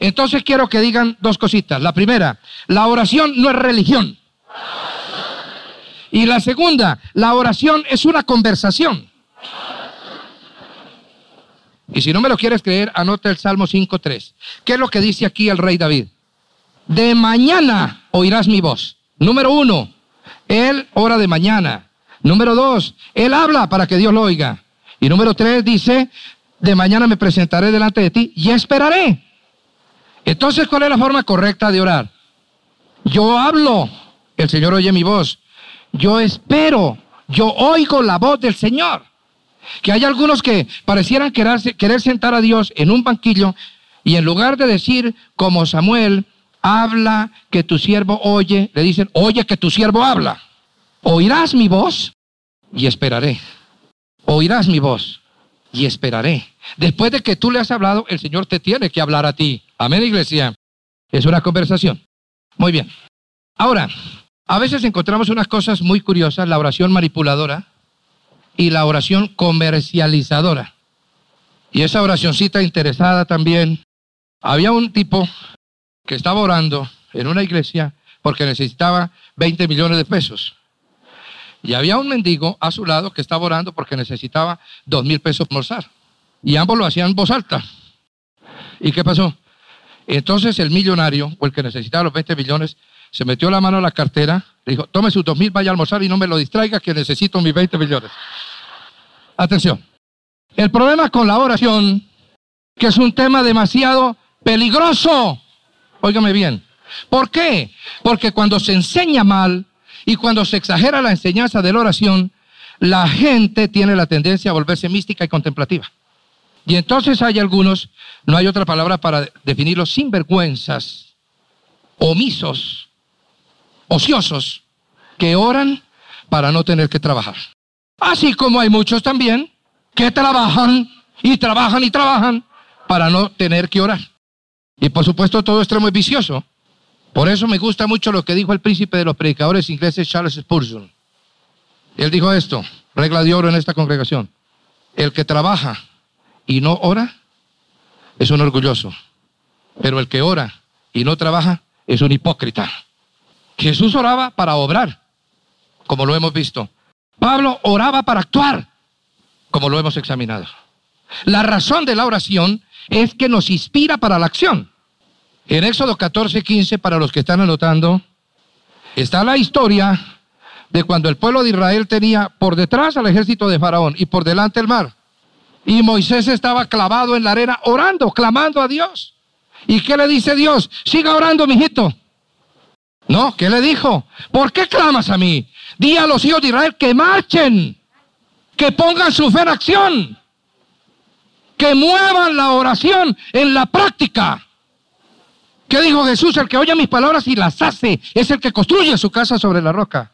Entonces quiero que digan dos cositas. La primera, la oración no es religión. Y la segunda, la oración es una conversación. Y si no me lo quieres creer, anota el Salmo 5.3. ¿Qué es lo que dice aquí el rey David? De mañana oirás mi voz. Número uno, él ora de mañana. Número dos, él habla para que Dios lo oiga. Y número tres dice, de mañana me presentaré delante de ti y esperaré. Entonces, ¿cuál es la forma correcta de orar? Yo hablo, el Señor oye mi voz. Yo espero, yo oigo la voz del Señor. Que hay algunos que parecieran querer, querer sentar a Dios en un banquillo y en lugar de decir como Samuel, habla que tu siervo oye, le dicen, oye que tu siervo habla. Oirás mi voz y esperaré. Oirás mi voz y esperaré. Después de que tú le has hablado, el Señor te tiene que hablar a ti. Amén, iglesia. Es una conversación. Muy bien. Ahora, a veces encontramos unas cosas muy curiosas, la oración manipuladora y la oración comercializadora. Y esa oracioncita interesada también. Había un tipo que estaba orando en una iglesia porque necesitaba 20 millones de pesos. Y había un mendigo a su lado que estaba orando porque necesitaba 2 mil pesos almorzar. Y ambos lo hacían en voz alta. ¿Y qué pasó? Entonces el millonario, o el que necesitaba los 20 millones, se metió la mano a la cartera, le dijo, tome sus dos mil, vaya a almorzar y no me lo distraiga que necesito mis 20 millones. Atención. El problema con la oración, que es un tema demasiado peligroso. Óigame bien. ¿Por qué? Porque cuando se enseña mal y cuando se exagera la enseñanza de la oración, la gente tiene la tendencia a volverse mística y contemplativa. Y entonces hay algunos, no hay otra palabra para definirlos, sinvergüenzas, omisos, ociosos, que oran para no tener que trabajar. Así como hay muchos también que trabajan y trabajan y trabajan para no tener que orar. Y por supuesto todo extremo es vicioso. Por eso me gusta mucho lo que dijo el príncipe de los predicadores ingleses Charles Spurgeon. Él dijo esto, regla de oro en esta congregación. El que trabaja y no ora es un orgulloso. Pero el que ora y no trabaja es un hipócrita. Jesús oraba para obrar, como lo hemos visto. Pablo oraba para actuar, como lo hemos examinado. La razón de la oración es que nos inspira para la acción. En Éxodo 14, 15, para los que están anotando, está la historia de cuando el pueblo de Israel tenía por detrás al ejército de Faraón y por delante el mar. Y Moisés estaba clavado en la arena orando, clamando a Dios. ¿Y qué le dice Dios? Siga orando, mijito. No, ¿qué le dijo? ¿Por qué clamas a mí? Di a los hijos de Israel que marchen, que pongan su fe en acción, que muevan la oración en la práctica. ¿Qué dijo Jesús? El que oye mis palabras y las hace es el que construye su casa sobre la roca.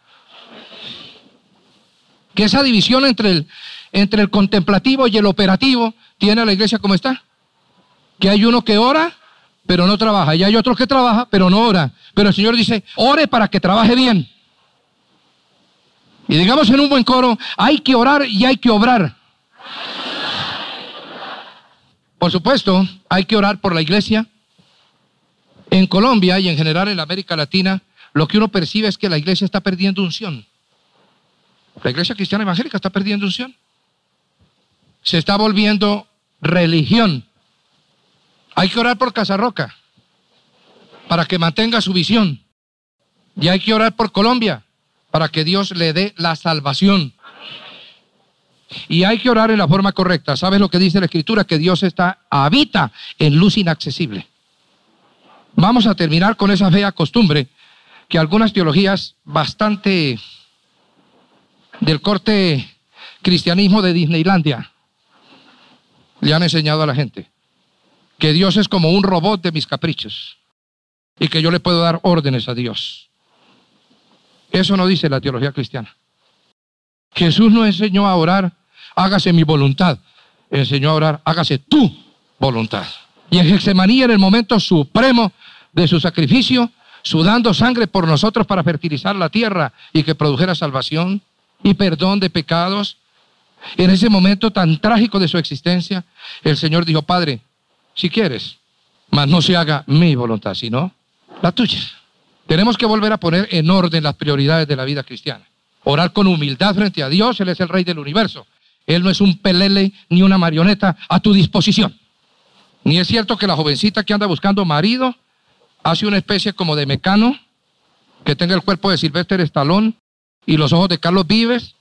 Que esa división entre el, entre el contemplativo y el operativo tiene a la iglesia como está. Que hay uno que ora, pero no trabaja. Y hay otro que trabaja, pero no ora. Pero el Señor dice, ore para que trabaje bien. Y digamos en un buen coro, hay que orar y hay que obrar. Por supuesto, hay que orar por la iglesia. En Colombia y en general en América Latina, lo que uno percibe es que la iglesia está perdiendo unción. La iglesia cristiana evangélica está perdiendo unción se está volviendo religión. Hay que orar por Casarroca para que mantenga su visión. Y hay que orar por Colombia para que Dios le dé la salvación. Y hay que orar en la forma correcta. ¿Sabes lo que dice la Escritura? Que Dios está, habita en luz inaccesible. Vamos a terminar con esa fea costumbre que algunas teologías bastante del corte cristianismo de Disneylandia le han enseñado a la gente que Dios es como un robot de mis caprichos y que yo le puedo dar órdenes a Dios. Eso no dice la teología cristiana. Jesús no enseñó a orar, hágase mi voluntad. Enseñó a orar, hágase tu voluntad. Y en Getsemaní, en el momento supremo de su sacrificio, sudando sangre por nosotros para fertilizar la tierra y que produjera salvación y perdón de pecados, en ese momento tan trágico de su existencia, el Señor dijo, Padre, si quieres, mas no se haga mi voluntad, sino la tuya. Tenemos que volver a poner en orden las prioridades de la vida cristiana. Orar con humildad frente a Dios, Él es el Rey del universo. Él no es un pelele ni una marioneta a tu disposición. Ni es cierto que la jovencita que anda buscando marido hace una especie como de mecano que tenga el cuerpo de Silvestre Estalón y los ojos de Carlos Vives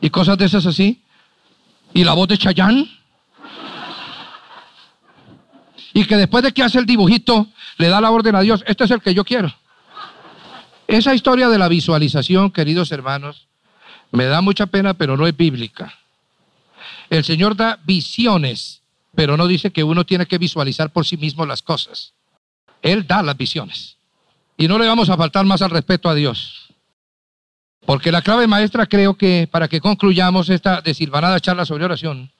y cosas de esas así. Y la voz de Chayán. Y que después de que hace el dibujito, le da la orden a Dios, este es el que yo quiero. Esa historia de la visualización, queridos hermanos, me da mucha pena, pero no es bíblica. El Señor da visiones, pero no dice que uno tiene que visualizar por sí mismo las cosas. Él da las visiones. Y no le vamos a faltar más al respeto a Dios. Porque la clave maestra creo que para que concluyamos esta desilvanada charla sobre oración,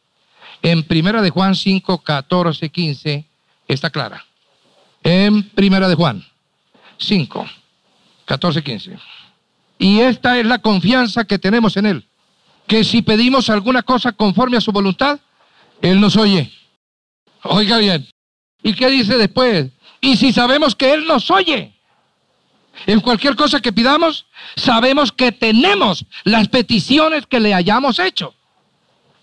en Primera de Juan 5, 14, 15 está clara. En Primera de Juan 5, 14, 15. Y esta es la confianza que tenemos en Él. Que si pedimos alguna cosa conforme a su voluntad, Él nos oye. Oiga bien. ¿Y qué dice después? Y si sabemos que Él nos oye, en cualquier cosa que pidamos, sabemos que tenemos las peticiones que le hayamos hecho.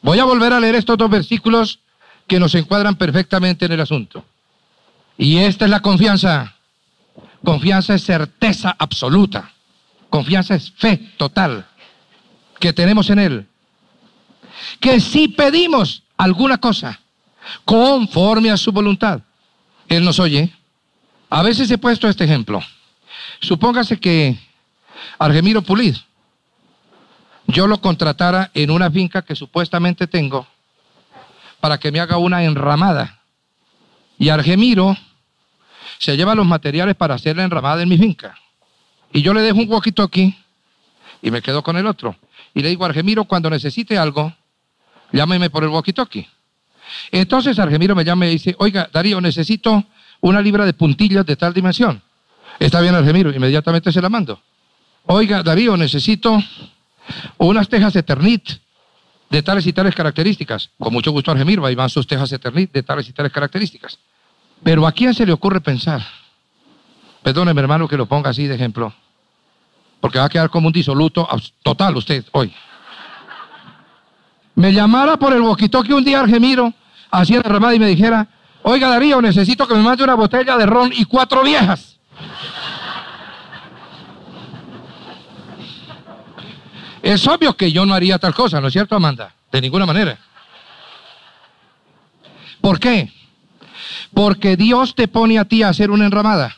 Voy a volver a leer estos dos versículos que nos encuadran perfectamente en el asunto. Y esta es la confianza. Confianza es certeza absoluta. Confianza es fe total que tenemos en Él. Que si pedimos alguna cosa conforme a su voluntad, Él nos oye. A veces he puesto este ejemplo. Supóngase que Argemiro Pulido, yo lo contratara en una finca que supuestamente tengo para que me haga una enramada. Y Argemiro se lleva los materiales para hacer la enramada en mi finca. Y yo le dejo un huequito aquí y me quedo con el otro. Y le digo Argemiro, cuando necesite algo, llámeme por el walkie-talkie. Entonces Argemiro me llama y dice, oiga, Darío, necesito una libra de puntillas de tal dimensión. Está bien, Argemiro, inmediatamente se la mando. Oiga, Darío, necesito unas tejas Eternit de tales y tales características. Con mucho gusto, Argemiro, ahí van sus tejas Eternit de tales y tales características. Pero ¿a quién se le ocurre pensar? Perdone, mi hermano, que lo ponga así de ejemplo. Porque va a quedar como un disoluto total usted hoy. Me llamara por el boquitoque un día Argemiro, hacía la remada y me dijera, oiga Darío, necesito que me mande una botella de ron y cuatro viejas. Es obvio que yo no haría tal cosa, ¿no es cierto, Amanda? De ninguna manera. ¿Por qué? Porque Dios te pone a ti a hacer una enramada.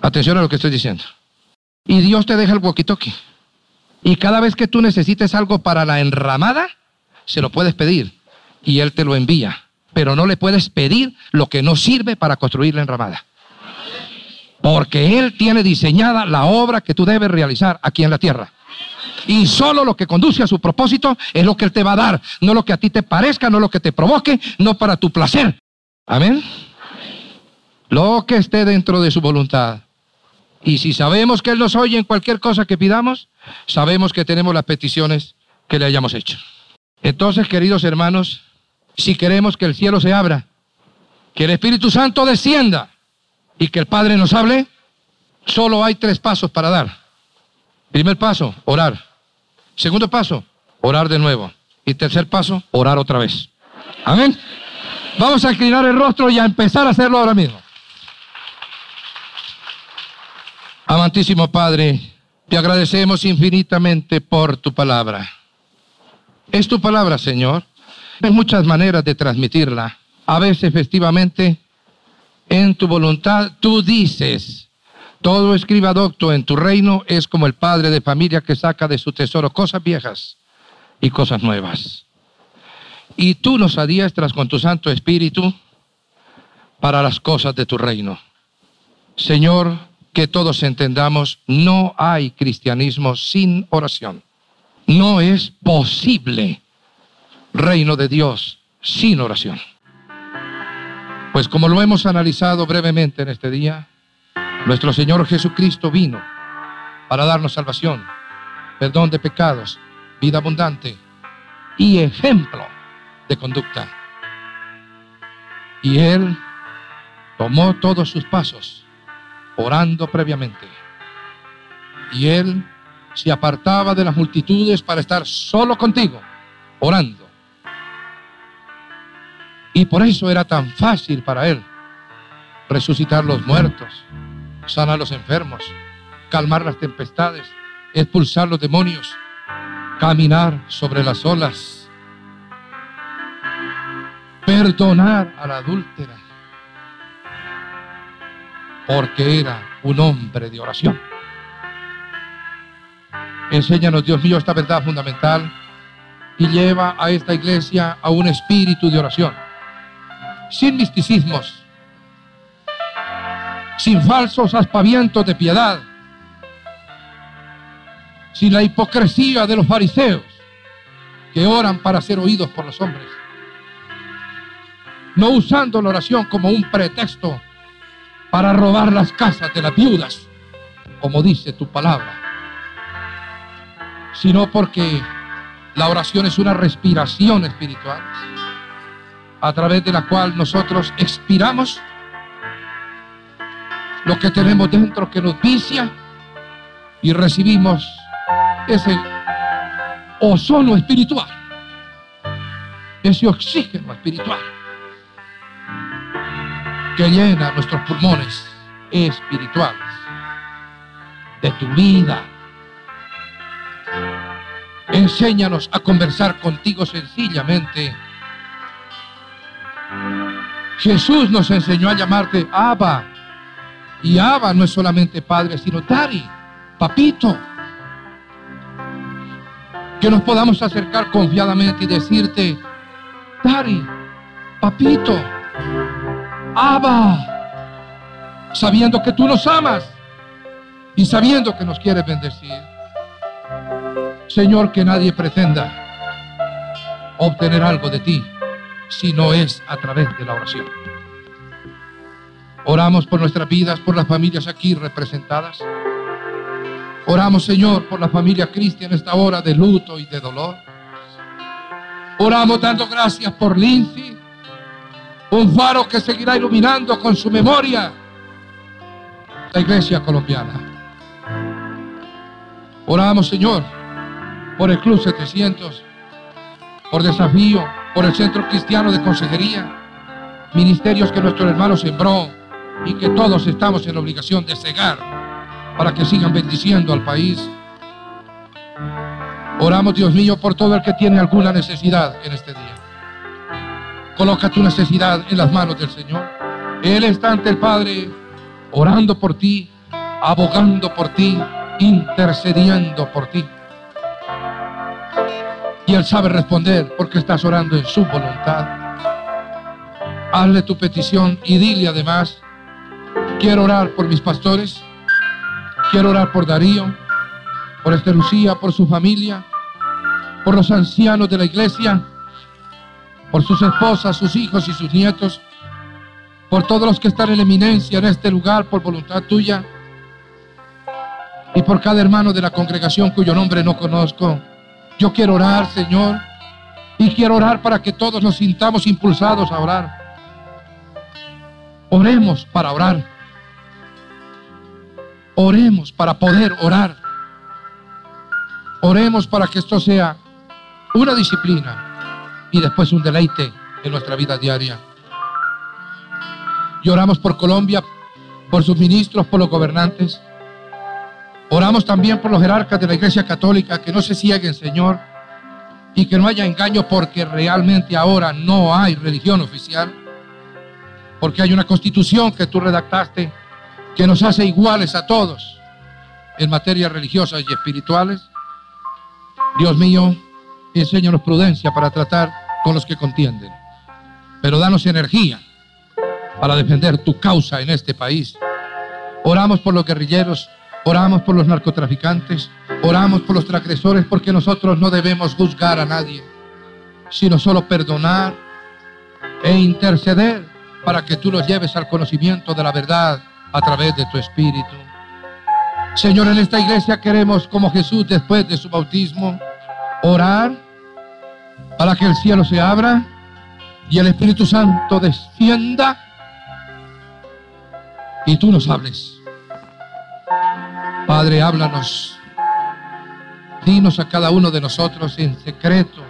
Atención a lo que estoy diciendo. Y Dios te deja el walkie Y cada vez que tú necesites algo para la enramada, se lo puedes pedir y Él te lo envía. Pero no le puedes pedir lo que no sirve para construir la enramada. Porque Él tiene diseñada la obra que tú debes realizar aquí en la tierra. Y solo lo que conduce a su propósito es lo que Él te va a dar. No lo que a ti te parezca, no lo que te provoque, no para tu placer. Amén. Lo que esté dentro de su voluntad. Y si sabemos que Él nos oye en cualquier cosa que pidamos, sabemos que tenemos las peticiones que le hayamos hecho. Entonces, queridos hermanos, si queremos que el cielo se abra, que el Espíritu Santo descienda y que el Padre nos hable, solo hay tres pasos para dar. Primer paso, orar. Segundo paso, orar de nuevo. Y tercer paso, orar otra vez. Amén. Vamos a inclinar el rostro y a empezar a hacerlo ahora mismo. Amantísimo Padre, te agradecemos infinitamente por tu palabra. Es tu palabra, Señor. Hay muchas maneras de transmitirla. A veces, efectivamente, en tu voluntad, tú dices, todo escriba docto en tu reino es como el padre de familia que saca de su tesoro cosas viejas y cosas nuevas. Y tú nos adiestras con tu Santo Espíritu para las cosas de tu reino. Señor, que todos entendamos, no hay cristianismo sin oración. No es posible reino de Dios sin oración. Pues como lo hemos analizado brevemente en este día, nuestro Señor Jesucristo vino para darnos salvación, perdón de pecados, vida abundante y ejemplo de conducta. Y Él tomó todos sus pasos orando previamente. Y Él se apartaba de las multitudes para estar solo contigo, orando. Y por eso era tan fácil para él resucitar los muertos, sanar los enfermos, calmar las tempestades, expulsar los demonios, caminar sobre las olas, perdonar a la adúltera, porque era un hombre de oración. Enséñanos, Dios mío, esta verdad fundamental y lleva a esta iglesia a un espíritu de oración, sin misticismos, sin falsos aspavientos de piedad, sin la hipocresía de los fariseos que oran para ser oídos por los hombres, no usando la oración como un pretexto para robar las casas de las viudas, como dice tu palabra sino porque la oración es una respiración espiritual a través de la cual nosotros expiramos lo que tenemos dentro que nos vicia y recibimos ese ozono espiritual, ese oxígeno espiritual que llena nuestros pulmones espirituales de tu vida Enséñanos a conversar contigo sencillamente. Jesús nos enseñó a llamarte Abba. Y Abba no es solamente Padre, sino Dari, Papito. Que nos podamos acercar confiadamente y decirte, Dari, papito, Abba, sabiendo que tú nos amas y sabiendo que nos quieres bendecir. Señor, que nadie pretenda obtener algo de ti si no es a través de la oración. Oramos por nuestras vidas, por las familias aquí representadas. Oramos, Señor, por la familia cristiana en esta hora de luto y de dolor. Oramos dando gracias por Lindsay, un faro que seguirá iluminando con su memoria la iglesia colombiana. Oramos, Señor, por el Club 700, por Desafío, por el Centro Cristiano de Consejería, ministerios que nuestro hermano sembró y que todos estamos en obligación de cegar para que sigan bendiciendo al país. Oramos, Dios mío, por todo el que tiene alguna necesidad en este día. Coloca tu necesidad en las manos del Señor. Él está ante el Padre, orando por ti, abogando por ti, intercediendo por ti. Y Él sabe responder porque estás orando en su voluntad. Hazle tu petición y dile además, quiero orar por mis pastores, quiero orar por Darío, por Esther Lucía, por su familia, por los ancianos de la iglesia, por sus esposas, sus hijos y sus nietos, por todos los que están en eminencia en este lugar por voluntad tuya y por cada hermano de la congregación cuyo nombre no conozco. Yo quiero orar, Señor, y quiero orar para que todos nos sintamos impulsados a orar. Oremos para orar. Oremos para poder orar. Oremos para que esto sea una disciplina y después un deleite en nuestra vida diaria. Y oramos por Colombia, por sus ministros, por los gobernantes. Oramos también por los jerarcas de la Iglesia Católica, que no se cieguen, Señor, y que no haya engaño porque realmente ahora no hay religión oficial, porque hay una constitución que tú redactaste que nos hace iguales a todos en materias religiosas y espirituales. Dios mío, enséñanos prudencia para tratar con los que contienden, pero danos energía para defender tu causa en este país. Oramos por los guerrilleros, oramos por los narcotraficantes, oramos por los transgresores porque nosotros no debemos juzgar a nadie, sino solo perdonar e interceder para que tú los lleves al conocimiento de la verdad a través de tu espíritu. Señor, en esta iglesia queremos, como Jesús después de su bautismo, orar para que el cielo se abra y el Espíritu Santo descienda y tú nos hables. Padre, háblanos. Dinos a cada uno de nosotros en secreto,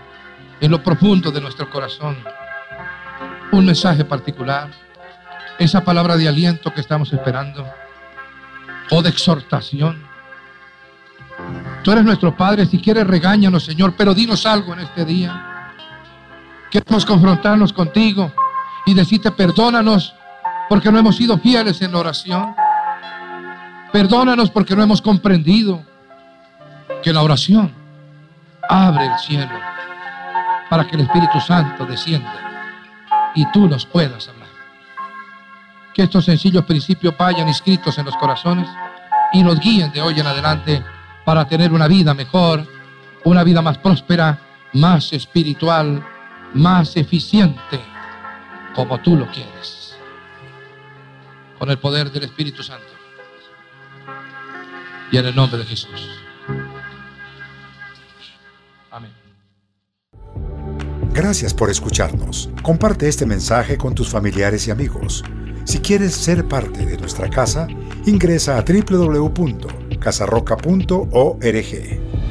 en lo profundo de nuestro corazón, un mensaje particular, esa palabra de aliento que estamos esperando, o de exhortación. Tú eres nuestro Padre, si quieres regáñanos, Señor, pero dinos algo en este día. Queremos confrontarnos contigo y decirte perdónanos porque no hemos sido fieles en la oración. Perdónanos porque no hemos comprendido que la oración abre el cielo para que el Espíritu Santo descienda y tú nos puedas hablar. Que estos sencillos principios vayan inscritos en los corazones y nos guíen de hoy en adelante para tener una vida mejor, una vida más próspera, más espiritual, más eficiente, como tú lo quieres con el poder del Espíritu Santo. Y en el nombre de Jesús. Amén.
Gracias por escucharnos. Comparte este mensaje con tus familiares y amigos. Si quieres ser parte de nuestra casa, ingresa a www.casarroca.org.